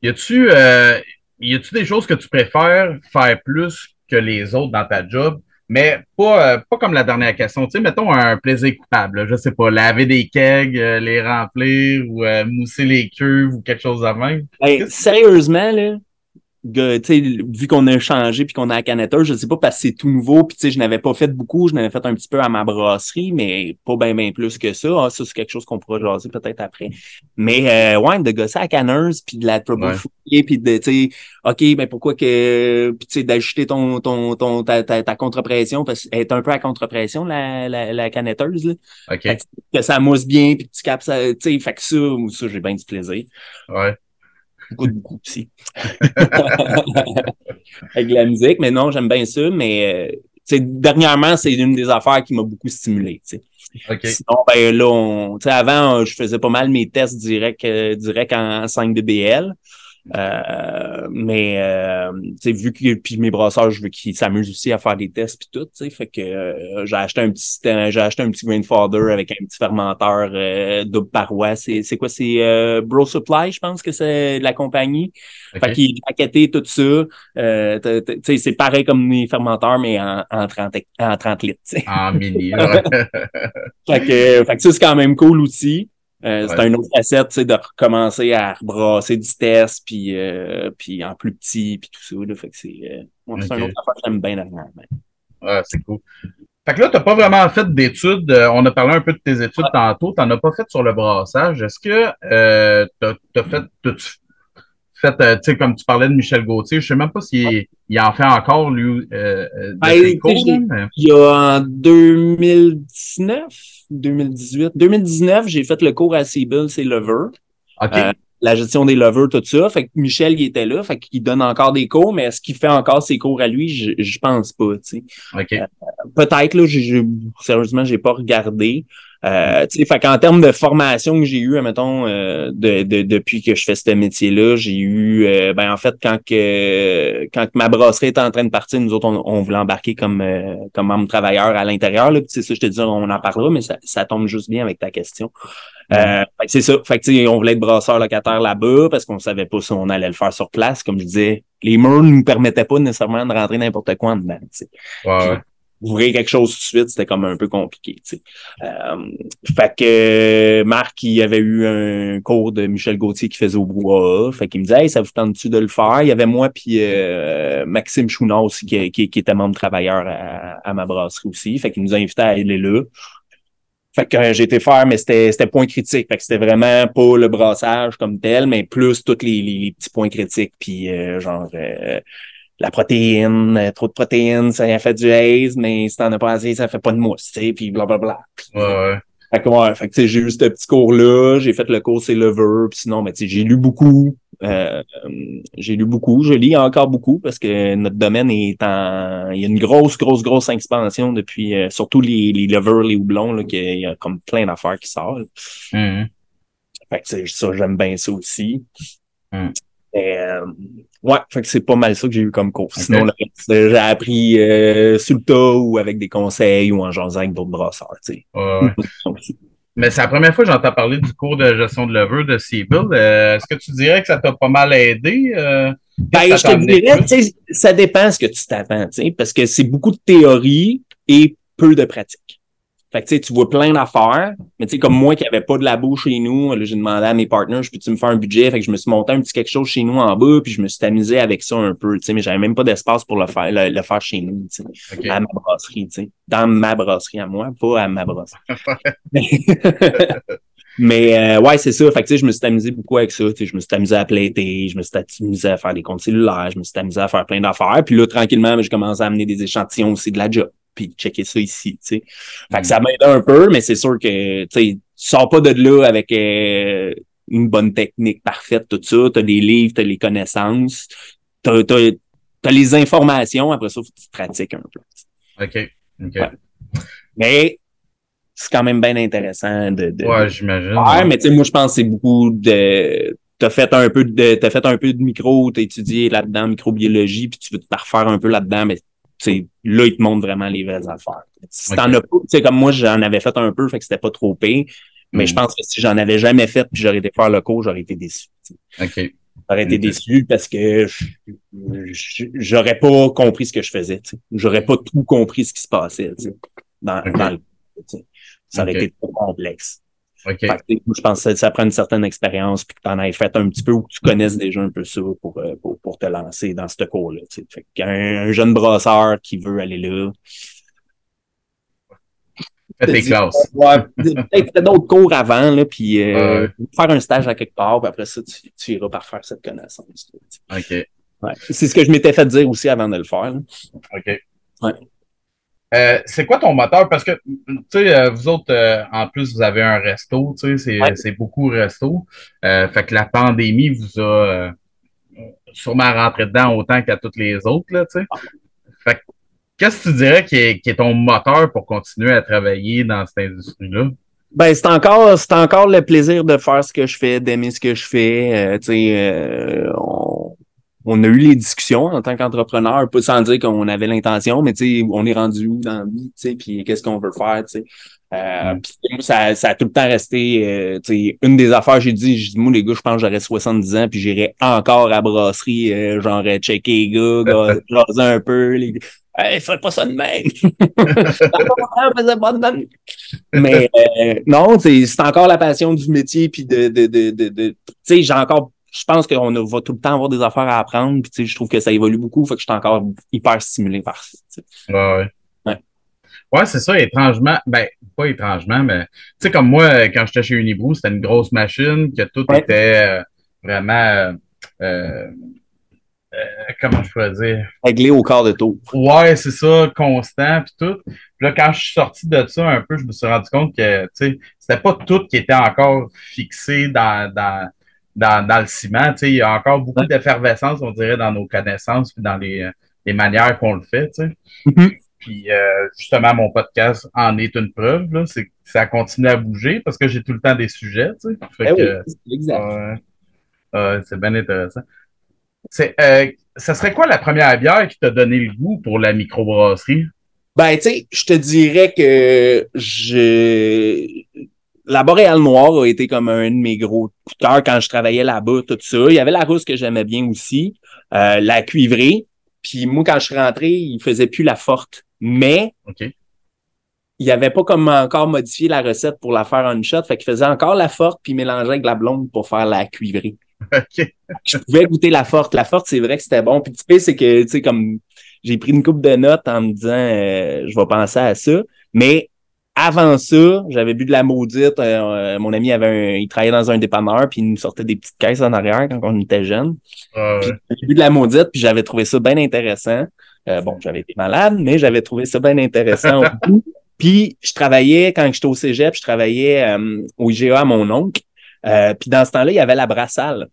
Y a-tu euh, y a-tu des choses que tu préfères faire plus que les autres dans ta job? Mais pas, euh, pas comme la dernière question. Tu sais, mettons un plaisir coupable. je sais pas, laver des kegs, euh, les remplir ou euh, mousser les cuves ou quelque chose de même. sérieusement, là, vu qu'on a changé puis qu'on a la canetteur, je sais pas parce que c'est tout nouveau puis je n'avais pas fait beaucoup, je n'avais fait un petit peu à ma brasserie, mais pas bien bien plus que ça. Ah, ça c'est quelque chose qu'on pourra jaser peut-être après. Mais euh, ouais, de gosser à canneuse puis de la trouble puis de tu sais OK, ben pourquoi que puis tu sais d'ajouter ton ton ton ta, ta, ta contrepression parce qu'elle est un peu à contrepression la la, la canetteuse là. OK. que ça mousse bien puis que tu capes ça, tu sais fait que ça ça j'ai bien du plaisir. Ouais beaucoup, beaucoup aussi. Avec la musique, mais non, j'aime bien ça, mais euh, dernièrement, c'est une des affaires qui m'a beaucoup stimulé. Okay. Sinon, ben là, on, avant, je faisais pas mal mes tests direct, euh, direct en 5 DBL. Euh, mais euh, vu que puis mes brasseurs, je veux qu'ils s'amusent aussi à faire des tests puis tout, tu fait que euh, j'ai acheté un petit j'ai acheté un petit grandfather avec un petit fermenteur euh, double paroi. C'est, c'est quoi? C'est euh, Bro Supply, je pense que c'est la compagnie. Fait qu'il paqueté tout ça. c'est pareil comme les fermenteurs, mais en, en 30 en 30 litres. En mini. fait que, fait que ça, c'est quand même cool aussi. Euh, c'est un autre facette, de recommencer à rebrasser du test, puis, euh, puis en plus petit, puis tout ça. Là, fait que c'est euh, c'est un autre affaire que j'aime bien dernièrement. Ouais, c'est cool. Fait que là, tu n'as pas vraiment fait d'études. on a parlé un peu de tes études tantôt. Tu n'en as pas fait sur le brassage. Est-ce que tu as, fait, fait tu sais, comme tu parlais de Michel Gauthier, je ne sais même pas s'il il en fait encore, lui, euh, ben, cours, Il y a en 2019, 2018. 2019, j'ai fait le cours à Sibyl, c'est Lover. Euh, la gestion des lovers, tout ça. Fait que Michel, il était là, fait qu'il donne encore des cours, mais est-ce qu'il fait encore ses cours à lui? Je, je pense pas, tu sais. Euh, peut-être, là, j'ai, sérieusement, j'ai pas regardé. Euh, fait qu'en termes de formation que j'ai eu, mettons, euh, de, de, depuis que je fais ce métier-là, j'ai eu, euh, ben en fait, quand que quand ma brasserie était en train de partir, nous autres, on, voulait embarquer comme euh, comme membre travailleur à l'intérieur. Là, c'est ça, je te dis, on en parlera, mais ça, ça tombe juste bien avec ta question. Euh, c'est ça. Fait que, on voulait être brasseur locataire là-bas parce qu'on savait pas si on allait le faire sur place. Comme je disais, les murs ne nous permettaient pas nécessairement de rentrer n'importe quoi en dedans. Ouvrir quelque chose tout de suite, c'était comme un peu compliqué. Tu sais. Euh, fait que Marc, il avait eu un cours de Michel Gauthier qui faisait au bois. Fait qu'il me disait hey, ça vous tente-tu de le faire? Il y avait moi puis euh, Maxime Chounard aussi qui, qui, était membre travailleur à, à, ma brasserie aussi. Fait qu'il nous a invités à aller là. Fait que euh, j'ai été faire, mais c'était, c'était point critique. Fait que c'était vraiment pas le brassage comme tel, mais plus tous les, les, petits points critiques. Puis genre la protéine, euh, trop de protéines, ça fait du haze, mais si t'en as pas assez, ça fait pas de mousse, tu sais, puis blablabla. Ouais, ouais. Fait que, ouais, fait que, j'ai eu ce petit cours-là, j'ai fait le cours c'est Lever, puis sinon, sais, j'ai lu beaucoup, euh, j'ai lu beaucoup, je lis encore beaucoup parce que notre domaine est en, il y a une grosse, grosse, grosse expansion depuis, euh, surtout les, les levers, les houblons, là, qu'il y a comme plein d'affaires qui sortent. Mm-hmm. Fait que ça, j'aime bien ça aussi. Mm. Euh, ouais, fait que c'est pas mal ça que j'ai eu comme cours. Sinon, j'ai appris euh, sur le tas ou avec des conseils ou en jasant avec d'autres brasseurs, tu sais. Mais c'est la première fois que j'entends parler du cours de gestion de levure de Seabill. Euh, est-ce que tu dirais que ça t'a pas mal aidé? Euh, ben, je te dirais, ça dépend ce que tu t'attends, parce que c'est beaucoup de théorie et peu de pratique. Fait que tu sais, tu vois plein d'affaires, mais tu sais, comme moi qui avait pas de labo chez nous, j'ai demandé à mes partners, je peux-tu me faire un budget? Fait que je me suis monté un petit quelque chose chez nous en bas, puis je me suis amusé avec ça un peu, tu sais, mais j'avais même pas d'espace pour le faire, le, faire chez nous, tu sais, à ma brasserie, tu sais. Dans ma brasserie à moi, pas à ma brasserie. Mais euh, ouais, c'est ça. Fait que, tu sais, je me suis amusé beaucoup avec ça. Tu sais, je me suis amusé à plaiter, je me suis amusé à faire des comptes cellulaires, je me suis amusé à faire plein d'affaires. Puis là, tranquillement, je commence à amener des échantillons aussi de la job. Puis checker ça ici, tu sais. Fait que ça m'aide un peu, mais c'est sûr que, tu sais, tu sors pas de là avec euh, une bonne technique parfaite, tout ça. T'as des livres, t'as les connaissances, t'as, t'as, t'as les informations. Après ça, faut que tu pratiques un peu. OK. OK. Mais c'est quand même bien intéressant de, de Ouais, j'imagine. Ouais, mais tu sais, moi, je pense que c'est beaucoup de. T'as fait un peu de. T'as fait un peu de micro, t'as étudié là-dedans, microbiologie, puis tu veux te refaire un peu là-dedans, mais sais, là, ils te montrent vraiment les vraies affaires. Si t'en as pas, tu sais, comme moi, j'en avais fait un peu, fait que c'était pas trop pire. Mais Mm. je pense que si j'en avais jamais fait, puis j'aurais été faire le cours, j'aurais été déçu. OK. J'aurais été déçu parce que j'aurais pas compris ce que je faisais. J'aurais pas tout compris ce qui se passait tu sais, dans, Ok. dans le. Ça aurait été trop complexe. Fait que, je pense que ça prend une certaine expérience puis que tu en aies fait un petit peu ou que tu connaisses déjà un peu ça pour, euh, pour, pour te lancer dans ce cours-là. Fait qu'un un jeune brasseur qui veut aller là. Fais tes classes. Peut-être d'autres cours avant, là, puis euh, faire un stage à quelque part, puis après ça, tu, tu iras par faire cette connaissance. sais. OK. Ouais. C'est ce que je m'étais fait dire aussi avant de le faire. là. OK. Ouais. Euh, c'est quoi ton moteur? Parce que, tu sais, euh, vous autres, euh, en plus, vous avez un resto, tu sais, c'est Ouais. c'est beaucoup resto. Euh, fait que la pandémie vous a euh, sûrement rentré dedans autant qu'à toutes les autres, là, tu sais. Fait que, qu'est-ce que tu dirais qui est, qui est ton moteur pour continuer à travailler dans cette industrie-là? Ben, c'est encore, c'est encore le plaisir de faire ce que je fais, d'aimer ce que je fais. Euh, tu sais, euh, on, on a eu les discussions en tant qu'entrepreneur, pas sans dire qu'on avait l'intention, mais tu sais, on est rendu où dans la vie, tu sais, puis qu'est-ce qu'on veut faire, tu sais. Euh, Mm. puis moi, ça, ça a tout le temps resté, euh, tu sais, une des affaires, j'ai dit, j'ai dit, moi, les gars, je pense que j'aurais 70 ans, puis j'irais encore à la brasserie, euh, genre, checker les gars, jaser un peu, les gars. Hey, fais pas ça de même! Mais euh, non, c'est c'est encore la passion du métier, puis de, de, de, de, de- tu sais, j'ai encore, je pense qu'on va tout le temps avoir des affaires à apprendre, puis tu sais, je trouve que ça évolue beaucoup, fait que je suis encore hyper stimulé par ça. tu sais. Ouais, ouais. Ouais. C'est ça, étrangement. Ben, pas étrangement, mais tu sais, comme moi, quand j'étais chez Unibrew, c'était une grosse machine, que tout Ouais. était euh, vraiment. euh, euh, euh, comment je pourrais dire? Réglé au quart de tour. Ouais, c'est ça, constant, puis tout. Puis là, quand je suis sorti de ça un peu, je me suis rendu compte que, tu sais, c'était pas tout qui était encore fixé dans, dans, dans, dans le ciment. Tu sais, il y a encore beaucoup Ouais. d'effervescence, on dirait, dans nos connaissances, puis dans les, les manières qu'on le fait, tu sais. Mhm. Puis euh, justement, mon podcast en est une preuve. Là, c'est ça continue à bouger parce que j'ai tout le temps des sujets. Tu sais. Fait Eh que, oui, exact. c'est bien intéressant. C'est, euh, ça serait quoi la première bière qui t'a donné le goût pour la microbrasserie? Ben, tu sais, je te dirais que je. La Boréale Noire a été comme un de mes gros coups de cœur quand je travaillais là-bas, tout ça. Il y avait la rousse que j'aimais bien aussi, euh, la cuivrée. Puis moi, quand je suis rentré, il faisait plus la forte. Mais il avait pas comme encore modifié la recette pour la faire en une shot. Fait qu'il faisait encore la forte puis mélangeait avec la blonde pour faire la cuivrée. Je pouvais goûter la forte. La forte, c'est vrai que c'était bon. Puis tu sais, c'est que, tu sais, comme j'ai pris une coupe de notes en me disant euh, je vais penser à ça. Mais avant ça, j'avais bu de la maudite. Euh, euh, mon ami avait un, il travaillait dans un dépanneur, puis il nous sortait des petites caisses en arrière quand on était jeunes. Ah, ouais. j'ai bu de la maudite, puis j'avais trouvé ça bien intéressant. Euh, bon, j'avais été malade, mais j'avais trouvé ça bien intéressant au bout. Puis je travaillais, quand j'étais au cégep, je travaillais euh, au IGA à mon oncle. Puis dans ce temps-là, il y avait la brassale.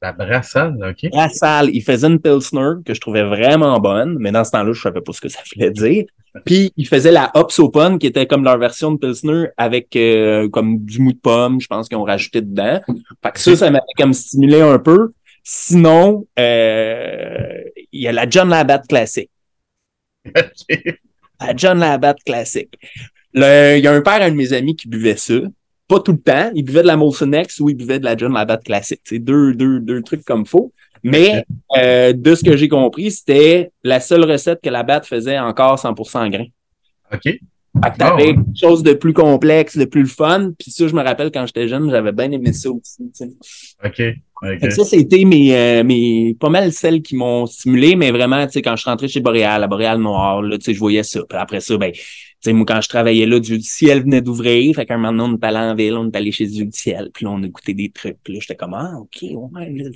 La brassade, OK. Brassale, il faisait une Pilsner que je trouvais vraiment bonne, mais dans ce temps-là, je savais pas ce que ça voulait dire. Puis il faisait la Hops Open, qui était comme leur version de Pilsner avec euh, comme du mou de pomme, je pense qu'ils ont rajouté dedans. Fait que ça, ça m'avait comme stimulé un peu. Sinon, euh, il y a la John Labatt classique. La John Labatt classique. Il y a un père, un de mes amis, qui buvait ça. Pas tout le temps. Il buvait de la Molson X ou il buvait de la John Labatt classique. C'est deux, deux, deux trucs comme faux. Mais euh, de ce que j'ai compris, c'était la seule recette que Labatt faisait encore 100% grain. OK. Fait que t'avais quelque chose de plus complexe, de plus fun. Puis ça, je me rappelle quand j'étais jeune, j'avais bien aimé ça aussi. tu sais. OK. Fait OK. que ça, c'était mes, euh, mes, pas mal celles qui m'ont stimulé, mais vraiment, tu sais, quand je suis rentré chez Boréal, à Boréal Noir, là, tu sais, je voyais ça. Puis après ça, ben, sais, moi, quand je travaillais là, Dieu du ciel venait d'ouvrir. Fait qu'un moment donné, on est allé en ville, on est allé chez Dieu du ciel. Puis là, on a goûté des trucs. Puis là, j'étais comme, ah, OK, ouais, là,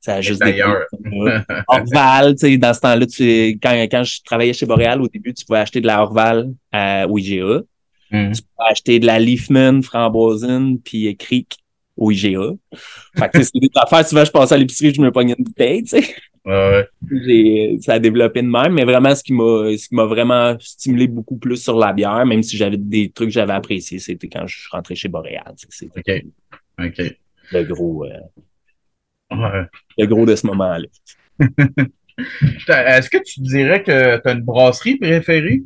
ça a juste des Orval, tu sais, dans ce temps-là, tu, quand, quand je travaillais chez Boréal, au début, tu pouvais acheter de la Orval à, au IGA. Mm. Tu pouvais acheter de la Leafman, Framboisine, puis Creek au IGA. Fait que c'est des affaires, souvent, je passais à l'épicerie, je me pognais une bouteille, tu sais. Ouais. ça a développé de même, mais vraiment, ce qui m'a, ce qui m'a vraiment stimulé beaucoup plus sur la bière, même si j'avais des trucs que j'avais appréciés, c'était quand je suis rentré chez Boréal. OK. OK. Le gros, euh, le gros de ce moment-là. Est-ce que tu dirais que tu as une brasserie préférée?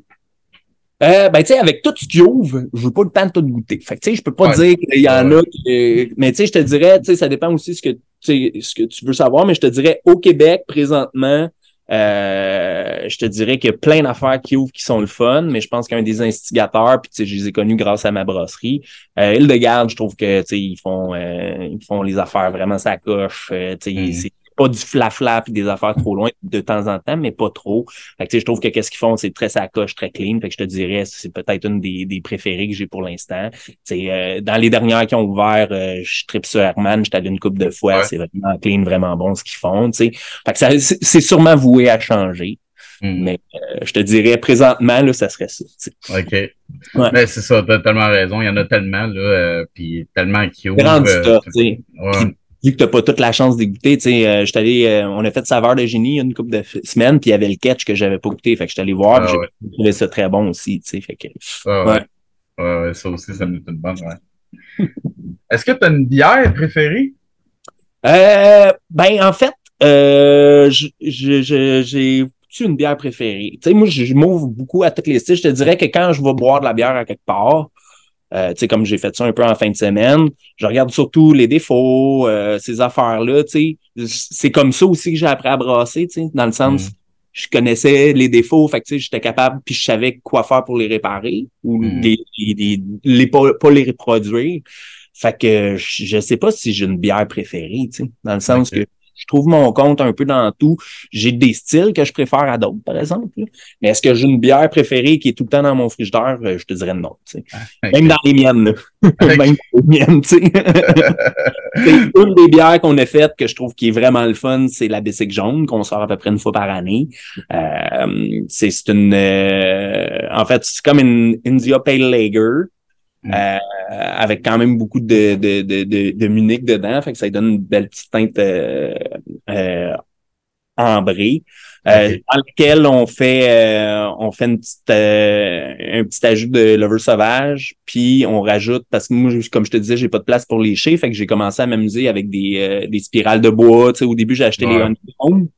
Euh, ben, tu sais, avec tout ce qui ouvre, je veux pas le temps de tout goûter. Fait que, tu sais, je peux pas dire qu'il y en a qui, mais tu sais, je te dirais, tu sais, ça dépend aussi ce que, ce que tu veux savoir, mais je te dirais, au Québec, présentement, euh, je te dirais qu'il y a plein d'affaires qui ouvrent qui sont le fun, mais je pense qu'un des instigateurs, puis tu sais, je les ai connus grâce à ma brasserie. Euh, Île de Garde, je trouve que ils font euh, ils font les affaires vraiment sacoche. Euh, tu sais, mm. c'est pas du flafla puis des affaires trop loin de temps en temps, mais pas trop. Fait que, je trouve que qu'est-ce qu'ils font, c'est très sacoche, très clean. Fait que je te dirais, c'est peut-être une des, des préférées que j'ai pour l'instant. Euh, dans les dernières qui ont ouvert, euh, je tripe sur Herman, j'étais allé une coupe de fois, c'est vraiment clean, vraiment bon ce qu'ils font. Fait que ça, c'est sûrement voué à changer. Hmm. Mais euh, je te dirais, présentement, là, ça serait ça. OK. Ouais. Mais c'est ça, t'as tellement raison. Il y en a tellement, là, euh, puis tellement qui ouvrent. Euh, ouais vu que t'as pas toute la chance d'écouter, tu sais, euh, allé, euh, on a fait saveur de génie une couple de semaines, puis il y avait le catch que j'avais pas goûté, fait que j'étais allé voir, ah, j'ai trouvé ça très bon aussi, tu sais, fait que. Ah, ouais. ouais. ouais. ça aussi, ça me met une bonne, ouais. Est-ce que tu as une bière préférée? Euh, ben, en fait, euh, j'ai une bière préférée. Tu sais, moi, je, m'ouvre beaucoup à toutes les styles. Je te dirais que quand je vais boire de la bière à quelque part, euh, tu sais, comme j'ai fait ça un peu en fin de semaine, je regarde surtout les défauts, euh, ces affaires-là, tu sais. C'est comme ça aussi que j'ai appris à brasser, tu sais, dans le sens, mm. je connaissais les défauts, fait que tu sais, j'étais capable, puis je savais quoi faire pour les réparer ou mm. les, les, les, pas, les reproduire. Fait que je, sais pas si j'ai une bière préférée, tu sais, dans le sens que je trouve mon compte un peu dans tout. J'ai des styles que je préfère à d'autres, par exemple. Mais est-ce que j'ai une bière préférée qui est tout le temps dans mon frigidaire? Euh, je te dirais non. Ah, Même dans les miennes. Même dans les miennes. c'est une des bières qu'on a faites que je trouve qui est vraiment le fun, c'est la Bessic jaune qu'on sort à peu près une fois par année. Euh, c'est une... Euh, en fait, c'est comme une India Pale Lager. Euh, avec quand même beaucoup de, de, de, de, Munich dedans. Fait que ça donne une belle petite teinte euh, euh, ambrée. Euh, dans lequel on fait on fait une petite un petit ajout de lover sauvage puis on rajoute parce que moi comme je te disais j'ai pas de place pour les lécher fait que j'ai commencé à m'amuser avec des, des spirales de bois tu sais au début j'ai acheté les honeycomb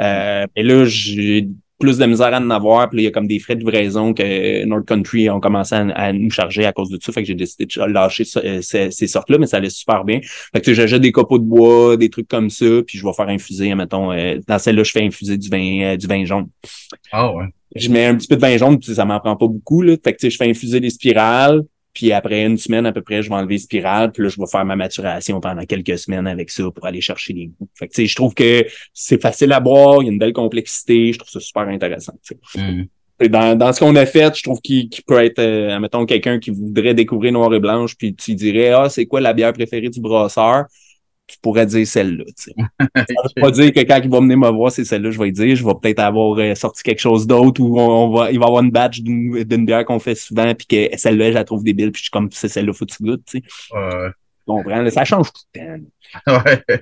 euh, et là j'ai plus de misère à en avoir. Puis il y a comme des frais de livraison que North Country ont commencé à, nous charger à cause de ça. Fait que j'ai décidé de lâcher euh, ces, sortes-là, mais ça allait super bien. Fait que j'achète des copeaux de bois, des trucs comme ça, puis je vais faire infuser, mettons, euh, dans celle-là, je fais infuser du vin, euh, du vin jaune. Ah ouais. Je mets un petit peu de vin jaune, puis ça m'en prend pas beaucoup. Là. Fait que je fais infuser des spirales, puis après une semaine à peu près, je vais enlever spirale, puis là, je vais faire ma maturation pendant quelques semaines avec ça pour aller chercher les goûts. Fait que, je trouve que c'est facile à boire, il y a une belle complexité, je trouve ça super intéressant. Mm. Dans, dans ce qu'on a fait, je trouve qu'il peut être, euh, mettons, quelqu'un qui voudrait découvrir Noir et Blanche, puis tu dirais, ah, c'est quoi la bière préférée du brasseur? Tu pourrais dire celle-là. Ça veut pas dire que quand il va venir me voir, c'est celle-là, je vais dire. Je vais peut-être avoir euh, sorti quelque chose d'autre ou on, va, il va avoir une badge d'une bière qu'on fait souvent, puis que celle-là, je la trouve débile, puis je suis comme, c'est celle-là, faut que tu goûtes. Tu. Comprends, ça change tout le temps. Ouais.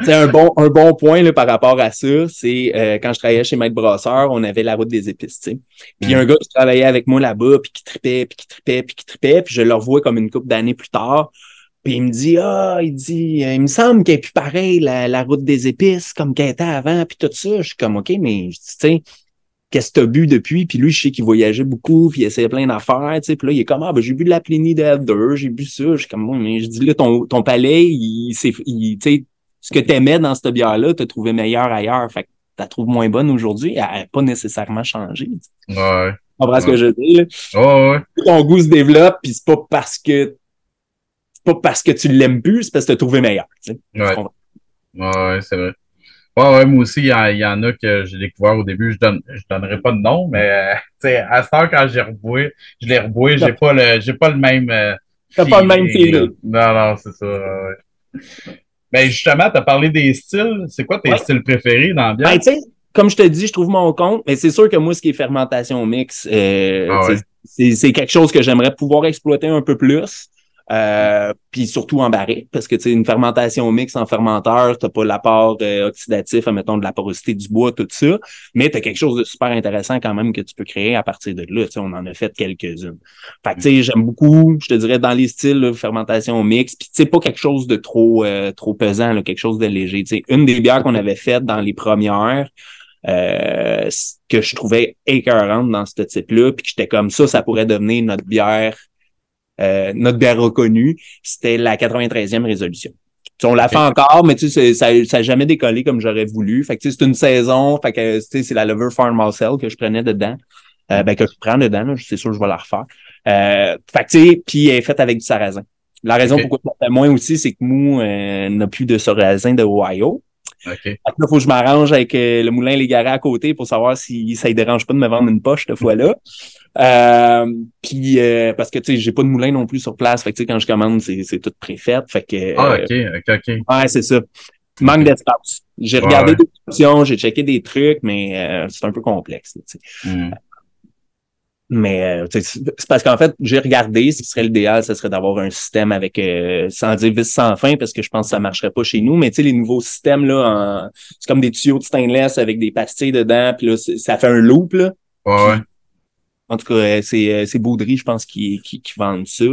C'est un bon, un bon point là, par rapport à ça, c'est euh, quand je travaillais chez Maître Brasseur, on avait la route des épices. Puis il y a un mm. gars qui travaillait avec moi là-bas, puis qui tripait, puis qui tripait, puis qui tripait, puis je le revois comme une couple d'années plus tard. Puis il me dit, ah, il dit, euh, il me semble qu'elle est plus pareil, la, route des épices, comme qu'elle était avant, puis tout ça. Je suis comme, OK, mais, tu sais, qu'est-ce que t'as bu depuis? Puis lui, je sais qu'il voyageait beaucoup, puis il essayait plein d'affaires, tu sais. Puis là, il est comme, ah, ben, j'ai bu de la Pliny d'Elder, j'ai bu ça. Je suis comme, mais je dis, là, ton, ton palais, il, il tu sais, ce que t'aimais dans cette bière-là, t'as trouvé meilleur ailleurs. Fait que t'as trouvé moins bonne aujourd'hui, elle n'a pas nécessairement changé. Ouais. Tu comprends ce que je dis, là? Ouais, ouais. Ton goût se développe, puis c'est pas parce que pas parce que tu l'aimes plus, c'est parce que tu as trouvé meilleur. Ouais. ouais, c'est vrai. Ouais, ouais, moi aussi, il y, en a que j'ai découvert au début, je donne, je donnerai pas de nom, mais euh, à cette heure, quand j'ai reboué, je l'ai reboué, j'ai pas le j'ai pas le même euh, T'as pas le même feeling. Non, non, c'est ça. Ouais. Ben justement, tu as parlé des styles. C'est quoi tes styles préférés dans bien? Ben, tu sais, comme je te dis, je trouve mon compte, mais c'est sûr que moi, ce qui est fermentation mix, euh, ah c'est quelque chose que j'aimerais pouvoir exploiter un peu plus. Euh, puis surtout en barrique, parce que tu sais, une fermentation mixte en fermenteur, t'as pas l'apport euh, oxydatif, admettons, de la porosité du bois, tout ça, mais tu as quelque chose de super intéressant quand même que tu peux créer à partir de là. Tu sais, on en a fait quelques-unes. Fait que tu sais, j'aime beaucoup, je te dirais, dans les styles de fermentation mixte, puis tu sais, pas quelque chose de trop euh, trop pesant, là, quelque chose de léger. Tu sais, une des bières qu'on avait faites dans les premières, euh, que je trouvais écœurante dans ce type-là, puis que j'étais comme ça, ça pourrait devenir notre bière euh, notre bière reconnue, c'était la 93e résolution. on l'a fait encore, mais tu sais, ça n'a jamais décollé comme j'aurais voulu. Fait que c'est une saison, fait que c'est la Lover Farm Marcel que je prenais dedans. Euh, ben, que je prends dedans, c'est sûr que je vais la refaire. Euh, fait que tu sais, puis elle est faite avec du sarrasin. La raison pourquoi je moins aussi, c'est que Mou n'a plus de sarrasin de Ohio. Okay. Après, il faut que je m'arrange avec euh, le moulin Les Garés à côté pour savoir si ça ne dérange pas de me vendre une poche cette fois-là. Euh, puis euh, parce que tu sais, j'ai pas de moulin non plus sur place. Fait que quand je commande, c'est tout préfait. Fait que. Ah, ok, ok, ok. Ouais, c'est ça. Manque d'espace. J'ai regardé des options, j'ai checké des trucs, mais c'est un peu complexe. Hmm. Mais euh, c'est parce qu'en fait, j'ai regardé, ce qui serait l'idéal, ce serait d'avoir un système avec, euh, sans dire vis sans fin, parce que je pense que ça marcherait pas chez nous. Mais tu sais, les nouveaux systèmes, là, c'est comme des tuyaux de stainless avec des pastilles dedans, puis là, ça fait un loop, là. Ouais. En tout cas, euh, c'est, c'est Baudry, je pense, qui, qui, qui vendent ça.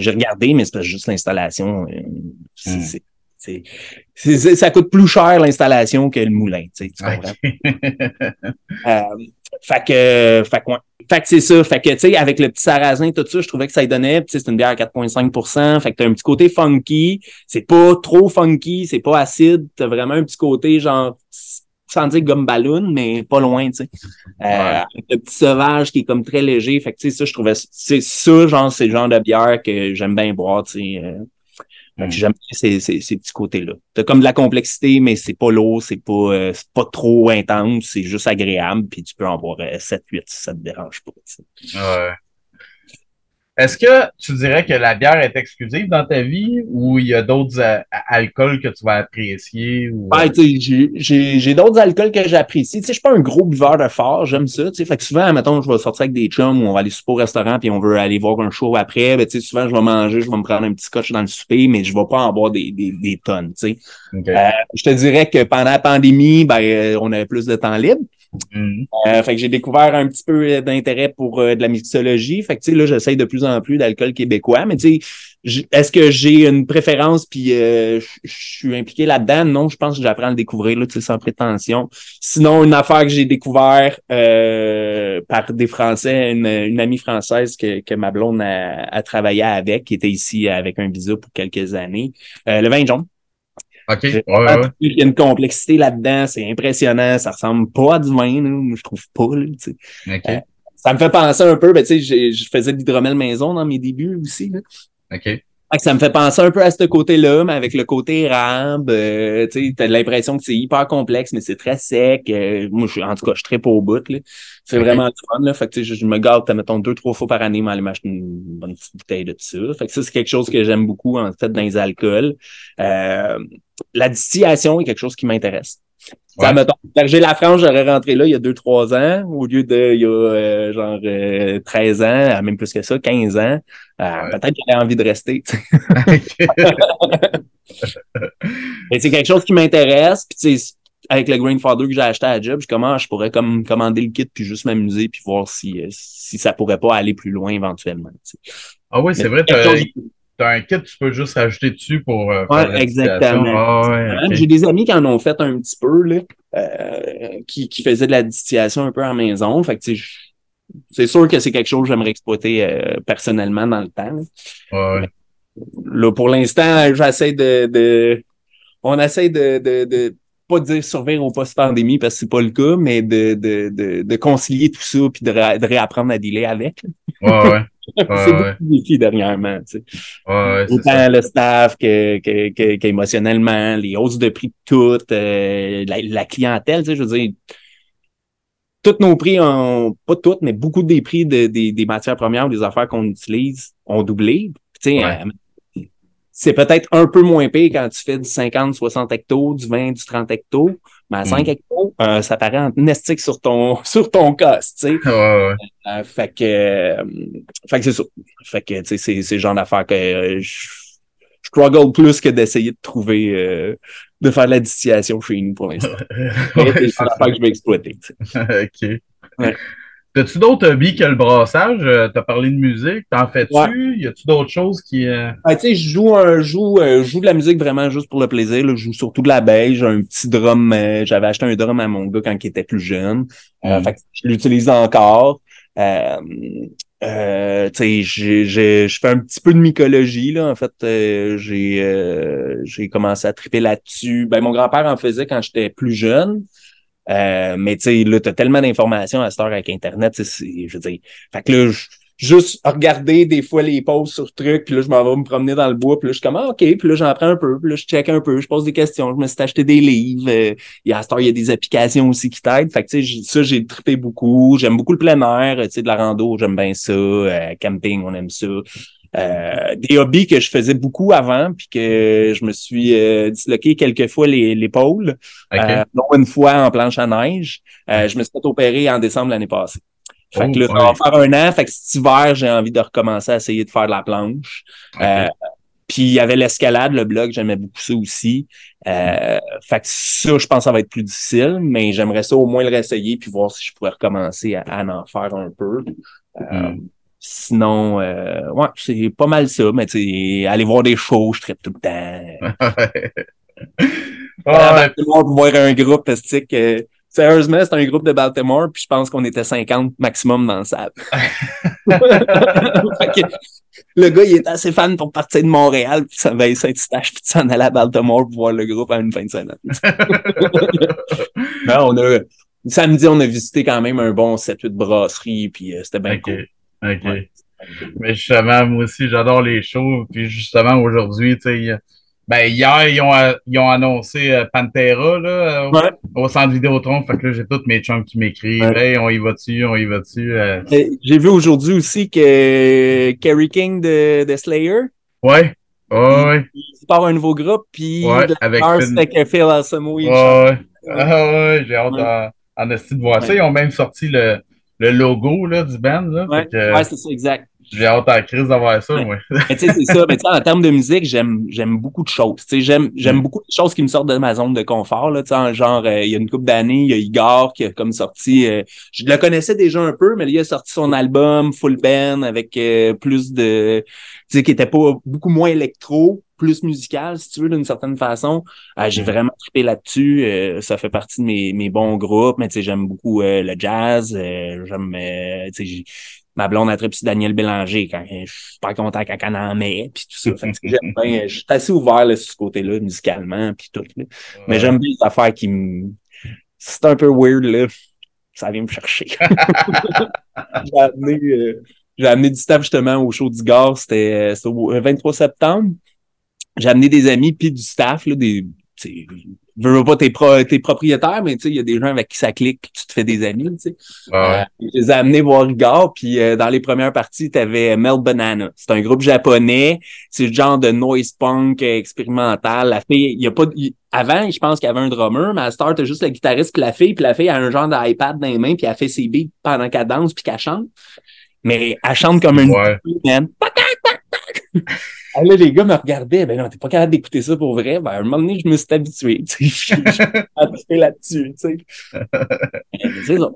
j'ai regardé, mais c'est juste l'installation. Hmm. c'est, ça coûte plus cher l'installation que le moulin, tu, sais, tu comprends? fait que, fait que, fait que c'est ça. Fait que, tu sais, avec le petit sarrasin, tout ça, je trouvais que ça y donnait. C'est une bière à 4,5% Fait que t'as un petit côté funky. C'est pas trop funky, c'est pas acide. T'as vraiment un petit côté, genre, sans dire gomme ballon, mais pas loin, tu sais. Euh, le petit sauvage qui est comme très léger. Fait que, tu sais, ça, je trouvais, c'est ça, genre, c'est le genre de bière que j'aime bien boire, tu sais. Euh, Mm. J'aime ces, ces, ces, petits côtés-là. T'as comme de la complexité, mais c'est pas lourd, c'est pas, euh, pas trop intense, c'est juste agréable, puis tu peux en boire 7-8 euh, si ça te dérange pas. Ouais. Est-ce que tu dirais que la bière est exclusive dans ta vie ou il y a d'autres euh, alcools que tu vas apprécier? Ou... j'ai d'autres alcools que j'apprécie. Je suis pas un gros buveur de fort, j'aime ça. Tu sais, fait que souvent, mettons, je vais sortir avec des chums ou on va aller souper au restaurant puis on veut aller voir un show après. Ben, souvent, je vais manger, je vais me prendre un petit scotch dans le souper, mais je vais pas en boire des, des, des tonnes, sais. Euh, je te dirais que pendant la pandémie, ben, euh, on avait plus de temps libre. Mm. Euh, fait que j'ai découvert un petit peu d'intérêt pour euh, de la mixologie. Fait que tu sais, là, j'essaye de plus en plus d'alcool québécois. Mais tu sais, est-ce que j'ai une préférence puis euh, je suis impliqué là-dedans? Non, je pense que j'apprends à le découvrir là, sans prétention. Sinon, une affaire que j'ai découvert par des Français, une, amie française que, que ma blonde a, a, travaillé avec, qui était ici avec un visa pour quelques années. le vin jaune. OK. Il y a une complexité là-dedans, c'est impressionnant. Ça ressemble pas à du vin, je trouve pas. Euh, ça me fait penser un peu, ben, tu sais, je faisais de l'hydromel maison dans mes débuts aussi. Là. OK. Ça me fait penser un peu à ce côté-là, mais avec le côté érable, euh, tu as l'impression que c'est hyper complexe, mais c'est très sec. Euh, moi, je, en tout cas, je suis très au bout. C'est vraiment du fun. Là. Fait que, je, je me garde, mettons, deux, trois fois par année, aller m'acheter une bonne petite bouteille de ça. Fait que ça, c'est quelque chose que j'aime beaucoup, en fait, dans les alcools. Euh, la distillation est quelque chose qui m'intéresse. Ouais. Mettons, la France, j'aurais rentré là il y a 2-3 ans, au lieu de il y a euh, genre 13 euh, ans, même plus que ça, 15 ans. Euh, peut-être que j'avais envie de rester. Mais c'est quelque chose qui m'intéresse. Puis avec le Grandfather que j'ai acheté à Job, je je pourrais comme commander le kit puis juste m'amuser puis voir si, si ça pourrait pas aller plus loin éventuellement. Ah oui, c'est vrai, un kit, tu peux juste rajouter dessus pour euh, faire exactement. Ah, J'ai des amis qui en ont fait un petit peu, là, euh, qui, qui faisaient de la distillation un peu en maison. Fait que, c'est sûr que c'est quelque chose que j'aimerais exploiter euh, personnellement dans le temps. Là, là pour l'instant, j'essaie de, de, On essaie de, de, de pas dire survivre au post-pandémie parce que c'est pas le cas, mais de, de, de, de concilier tout ça puis de, réapprendre à dealer avec. Ouais, ouais. c'est beaucoup de défis dernièrement. Tu sais. Autant le staff que, que, qu'émotionnellement, les hausses de prix de tout, euh, la, clientèle, tu sais, je veux dire, tous nos prix ont, pas toutes, mais beaucoup des prix de, des matières premières ou des affaires qu'on utilise ont doublé. Tu sais, c'est peut-être un peu moins pire quand tu fais du 50, 60 hectos, du 20, du 30 hectos, mais à 5 mm. hectos, euh, ça paraît en nestique sur ton, sur ton cost, tu sais. Ouais, euh, fait que, euh, fait que c'est ça. Fait que, tu sais, c'est, c'est le genre d'affaire que je struggle plus que d'essayer de trouver, de faire de la distillation chez nous pour l'instant. c'est le genre que je vais exploiter, OK. T'as-tu d'autres hobbies que le brassage? Euh, t'as parlé de musique, t'en fais-tu? Y a-tu d'autres choses qui. Euh... tu sais, je joue un joue, euh, joue de la musique vraiment juste pour le plaisir. Je joue surtout de la. J'ai un petit drum. Euh, j'avais acheté un drum à mon gars quand il était plus jeune. Mm. Fait que je l'utilise encore. Euh, euh, je fais un petit peu de mycologie là. En fait, j'ai j'ai commencé à triper là-dessus. Ben mon grand-père en faisait quand j'étais plus jeune. Euh, mais tu sais, là, t'as tellement d'informations à cette heure avec Internet, je veux dire. Fait que là, juste regarder des fois les posts sur trucs, puis là, je m'en vais me promener dans le bois, puis là, je suis comme, ah, OK, puis là, j'en prends un peu, puis là, je check un peu, je pose des questions, je me suis acheté des livres. Euh, a à cette heure, il y a des applications aussi qui t'aident. Fait que, tu sais, ça, j'ai trippé beaucoup. J'aime beaucoup le plein air, tu sais, de la rando, j'aime bien ça. Euh, camping, on aime ça. Euh, des hobbies que je faisais beaucoup avant, puis que je me suis euh, disloqué quelques fois l'épaule, euh, une fois en planche à neige. Euh, je me suis fait opérer en décembre l'année passée. Fait que là, oh, ça va faire un an. Fait que cet hiver, j'ai envie de recommencer à essayer de faire de la planche. puis il y avait l'escalade, le blog, j'aimais beaucoup ça aussi. fait que ça, je pense que ça va être plus difficile, mais j'aimerais ça au moins le réessayer puis voir si je pourrais recommencer à, en faire un peu. Hmm. Sinon, euh, ouais, c'est pas mal ça, mais tu sais, aller voir des shows, je traite tout le temps. ah, Baltimore pour voir un groupe, parce que sérieusement, c'est un groupe de Baltimore, puis je pense qu'on était 50 maximum dans la salle. le gars, il est assez fan pour partir de Montréal, puis ça va Saint-Eustache, puis s'en aller à Baltimore pour voir le groupe à une fin de semaine. non, on a, samedi, on a visité quand même un bon 7-8 brasseries, puis euh, c'était bien cool. OK. Mais justement, moi aussi, j'adore les shows. Puis justement, aujourd'hui, tu sais, ben, hier, ils ont, ils ont annoncé euh, Pantera là, au, centre Vidéotron. Fait que là, j'ai tous mes chums qui m'écrivent Hey, on y va dessus, on y va dessus. Euh. J'ai vu aujourd'hui aussi que Kerry King de, de Slayer. Ouais. Oh, ouais. Il, part un nouveau groupe, puis ouais, avec Phil, Phil Alsamo. Ouais, ouais. Ah, ouais, j'ai hâte en, en de voir ça. Ils ont même sorti le, le logo là, du band. Là, ouais, ouais c'est ça, exact. J'ai hâte à la crise d'avoir ça, moi. mais tu sais, c'est ça. Mais tu sais, en termes de musique, j'aime, j'aime beaucoup de choses. Tu sais, j'aime, j'aime mm. beaucoup de choses qui me sortent de ma zone de confort, là. Tu sais, genre, euh, il y a une couple d'années, il y a Igor qui a comme sorti, euh, je le connaissais déjà un peu, mais là, il a sorti son album Full Band avec euh, plus de, tu sais, qui était pas beaucoup moins électro, plus musical, si tu veux, d'une certaine façon. j'ai mm. vraiment trippé là-dessus. ça fait partie de mes, mes bons groupes, mais tu sais, j'aime beaucoup le jazz. j'aime, tu sais, ma blonde a très Daniel Bélanger quand je suis pas content quand elle en met puis tout ça. j'aime bien, je suis assez ouvert là, sur ce côté-là, musicalement, puis tout. Mais j'aime bien les affaires qui me. C'est un peu weird, là. Ça vient me chercher. j'ai amené, euh, j'ai amené du staff justement au show d'Igor, c'était au 23 septembre. J'ai amené des amis puis du staff, là, des je veux pas tes, pro, tes propriétaires, mais tu sais, il y a des gens avec qui ça clique, tu te fais des amis, tu sais. Euh, je les ai amenés voir Igor, puis euh, dans les premières parties, tu avais Mel Banana. C'est un groupe japonais, c'est le genre de noise punk expérimental. La fille, il y a pas avant, je pense qu'il y avait un drummer, mais à Star, t'as juste le guitariste puis la fille, puis la fille a un genre d'iPad dans les mains, puis elle fait ses beats pendant qu'elle danse puis qu'elle chante. Mais elle chante comme une ouais. Ah, là, les gars me regardaient, ben non, t'es pas capable d'écouter ça pour vrai. Ben, à un moment donné, je me suis habitué, tu sais. Je là-dessus, tu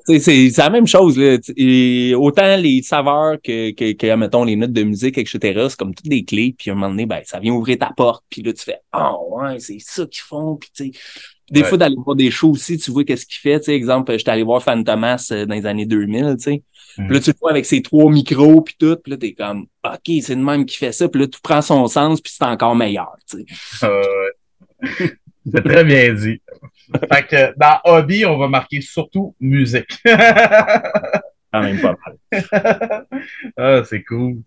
sais. C'est la même chose, là. Et autant les saveurs que, que, que, mettons, les notes de musique, etc., c'est comme toutes des clés, puis à un moment donné, ben, ça vient ouvrir ta porte, puis là, tu fais, oh, ouais, c'est ça qu'ils font, puis tu sais. Des fois, d'aller voir des shows aussi, tu vois qu'est-ce qu'il fait. Tu sais, exemple, j'étais allé voir Fantomas euh, dans les années 2000, tu sais. Puis là, tu le vois avec ses trois micros puis tout, puis là, t'es comme, OK, c'est le même qui fait ça, puis là, tu prends son sens, puis c'est encore meilleur, tu sais. c'est très bien dit. fait que dans hobby, on va marquer surtout musique. quand même pas mal. ah, c'est cool.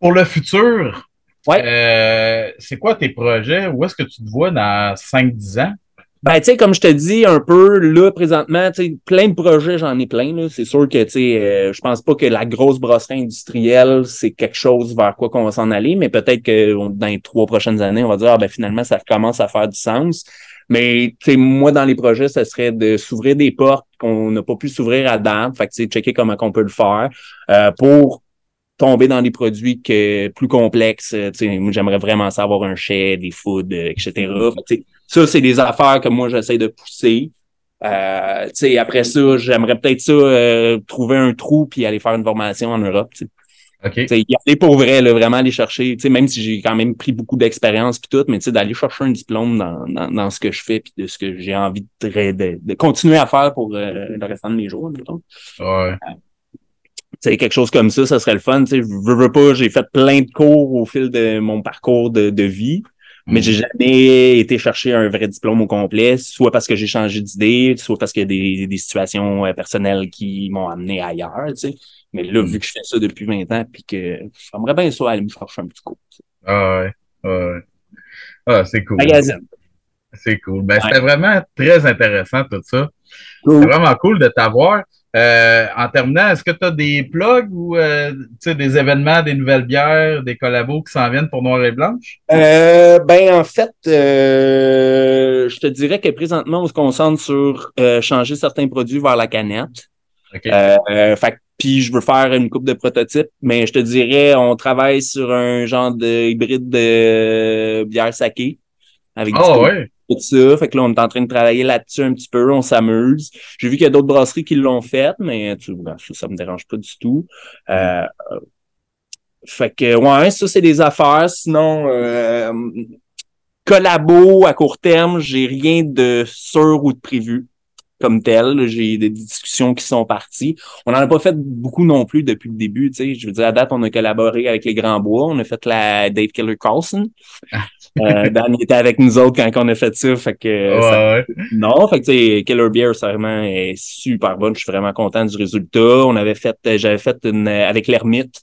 Pour le futur, ouais. Euh, c'est quoi tes projets? Où est-ce que tu te vois dans 5-10 ans? Ben, tu sais, comme je te dis un peu, là, présentement, tu sais, plein de projets, j'en ai plein, là. C'est sûr que, tu sais, euh, je pense pas que la grosse brasserie industrielle, c'est quelque chose vers quoi qu'on va s'en aller, mais peut-être que dans les trois prochaines années, on va dire, ah, ben, finalement, ça commence à faire du sens. Mais, tu sais, moi, dans les projets, ça serait de s'ouvrir des portes qu'on n'a pas pu s'ouvrir à date. Fait que, tu sais, checker comment on peut le faire, euh, pour tomber dans des produits que, plus complexes. Tu sais, j'aimerais vraiment savoir un chai, des foods, etc. Fait ça, c'est des affaires que moi, j'essaie de pousser. Euh, après ça, j'aimerais peut-être ça euh, trouver un trou puis aller faire une formation en Europe. T'sais. OK. y aller pour vrai, là, vraiment aller chercher, même si j'ai quand même pris beaucoup d'expérience puis tout, mais d'aller chercher un diplôme dans, dans, dans, ce que je fais puis de ce que j'ai envie de, de, de, continuer à faire pour euh, le restant de mes jours. Ouais. Euh, quelque chose comme ça, ça serait le fun. Je veux, veux pas, j'ai fait plein de cours au fil de mon parcours de, de vie. Mais j'ai jamais été chercher un vrai diplôme au complet, soit parce que j'ai changé d'idée, soit parce qu'il y a des, des situations euh, personnelles qui m'ont amené ailleurs, tu sais. Mais là, vu mm. que je fais ça depuis 20 ans, puis que j'aimerais bien ça aller me chercher un petit coup. Ah ouais, ouais. Ah, c'est cool. Magazine. C'est cool. Ben, c'était vraiment très intéressant tout ça. C'est vraiment cool de t'avoir. Euh, en terminant, est-ce que tu as des plugs ou euh, des événements, des nouvelles bières, des collabos qui s'en viennent pour Noir et Blanche? Euh, ben, en fait, euh, je te dirais que présentement, on se concentre sur changer certains produits vers la canette. fait puis je veux faire une coupe de prototypes, mais je te dirais, on travaille sur un genre de hybride de bière saké avec oh, ouais tout ça. Fait que là, on est en train de travailler là-dessus un petit peu, on s'amuse. J'ai vu qu'il y a d'autres brasseries qui l'ont fait, mais tu, ben, ça, ça me dérange pas du tout. Euh, fait que ouais, ça c'est des affaires. Sinon, euh, collabo à court terme, j'ai rien de sûr ou de prévu comme tel. J'ai des discussions qui sont parties. On n'en a pas fait beaucoup non plus depuis le début. Tu sais. Je veux dire, à date, on a collaboré avec les Grands Bois. On a fait la Dave Killer Carlson. euh, Dan était avec nous autres quand on a fait ça. Fait que Non, fait que tu sais, Killer Beer, vraiment, est super bonne. Je suis vraiment content du résultat. On avait fait, j'avais fait une avec l'ermite.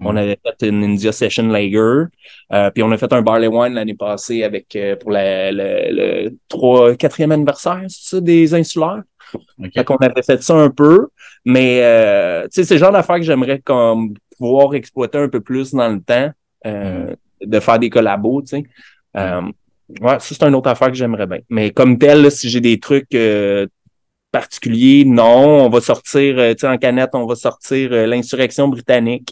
On avait fait une India Session Lager. Euh, puis on a fait un Barley Wine l'année passée avec euh, pour la, le, le 3, anniversaire, c'est ça, des insulaires. Okay. Fait qu'on avait fait ça un peu. Mais euh, tu sais, c'est le genre d'affaires que j'aimerais comme pouvoir exploiter un peu plus dans le temps. Euh, mm de faire des collabos, tu sais. Euh, ouais, ça, c'est une autre affaire que j'aimerais bien. Mais comme tel, si j'ai des trucs euh, particuliers, non. On va sortir, euh, tu sais, en canette, on va sortir l'insurrection britannique.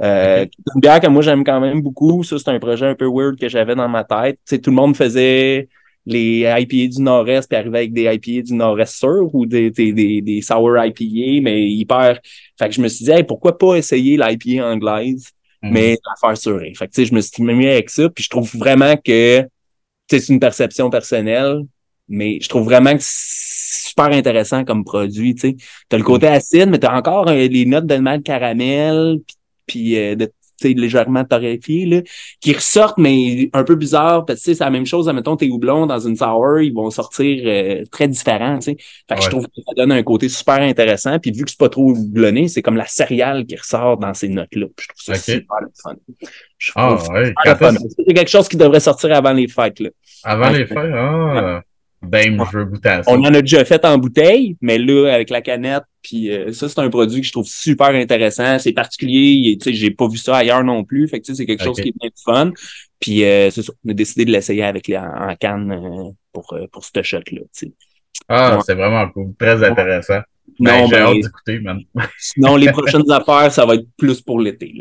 Euh, Une bière que moi j'aime quand même beaucoup. Ça, c'est un projet un peu weird que j'avais dans ma tête. Tu sais, tout le monde faisait les IPA du Nord-Est puis arrivait avec des IPA du Nord-Est sûr ou des, des, des, des, sour IPA, mais hyper. Fait que je me suis dit, hey, pourquoi pas essayer l'IPA anglaise? Mhm. mais l'affaire sur Fait que, tu sais, je me suis mis avec ça, puis je trouve vraiment que c'est une perception personnelle, mais je trouve vraiment que c'est super intéressant comme produit, tu sais. T'as le côté acide, mais t'as encore euh, les notes de mal caramel, puis, puis euh, de légèrement torréfié, là, qui ressortent, mais un peu bizarre, parce que c'est la même chose, mettons, tes houblons dans une sour, ils vont sortir euh, très différents, tu sais. Fait que je trouve que ça donne un côté super intéressant, puis vu que c'est pas trop houblonné, c'est comme la céréale qui ressort dans ces notes-là. Je trouve ça super fun. ah, ouais. C'est quelque chose qui devrait sortir avant les fêtes, là. Avant les fêtes, ah. Ben, je veux goûter à ça. On en a déjà fait en bouteille, mais là, avec la canette, puis euh, ça, c'est un produit que je trouve super intéressant. C'est particulier, tu sais, j'ai pas vu ça ailleurs non plus. Fait que, c'est quelque chose qui est bien fun. Puis, euh, c'est ça, on a décidé de l'essayer avec les, en, canne euh, pour, pour ce shot-là, Ah, c'est vraiment cool. Très intéressant. Ben, j'ai ben, hâte d'écouter, man. Sinon, les prochaines affaires, ça va être plus pour l'été,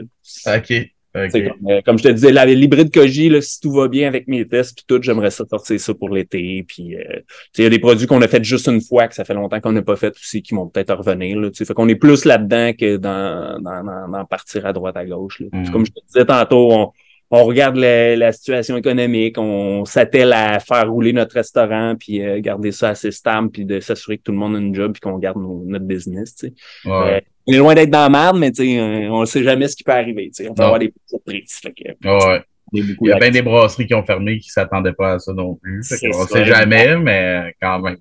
Euh, comme, je te disais, l'hybride Koji, là, si tout va bien avec mes tests puis tout, j'aimerais ça sortir ça pour l'été. Puis euh, il y a des produits qu'on a fait juste une fois, que ça fait longtemps qu'on n'a pas fait aussi, qui vont peut-être revenir. Là, fait qu'on est plus là-dedans que dans, dans, dans, partir à droite à gauche. Là. Mm. Comme je te disais tantôt, on, on regarde la, situation économique, on s'attelle à faire rouler notre restaurant, puis euh, garder ça assez stable, puis de s'assurer que tout le monde a une job, puis qu'on garde notre business. Tu sais. Euh, on est loin d'être dans la merde, mais tu sais, euh, on ne sait jamais ce qui peut arriver. Tu sais. On peut avoir des surprises. Fait que, ouais. Il y a bien des brasseries qui ont fermé qui ne s'attendaient pas à ça non plus. on ne sait jamais, mais quand même.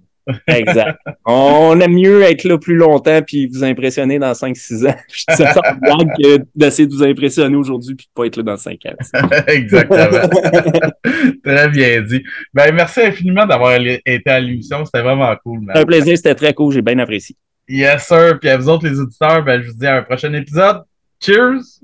Exact. On aime mieux être là plus longtemps puis vous impressionner dans 5-6 ans. Je dis ça que d'essayer de vous impressionner aujourd'hui puis de pas être là dans 5 ans. Exactement. très bien dit. Ben, merci infiniment d'avoir été à l'émission. C'était vraiment cool. C'était un plaisir, c'était très cool. J'ai bien apprécié. Yes, sir. Puis à vous autres, les auditeurs, ben, je vous dis à un prochain épisode. Cheers!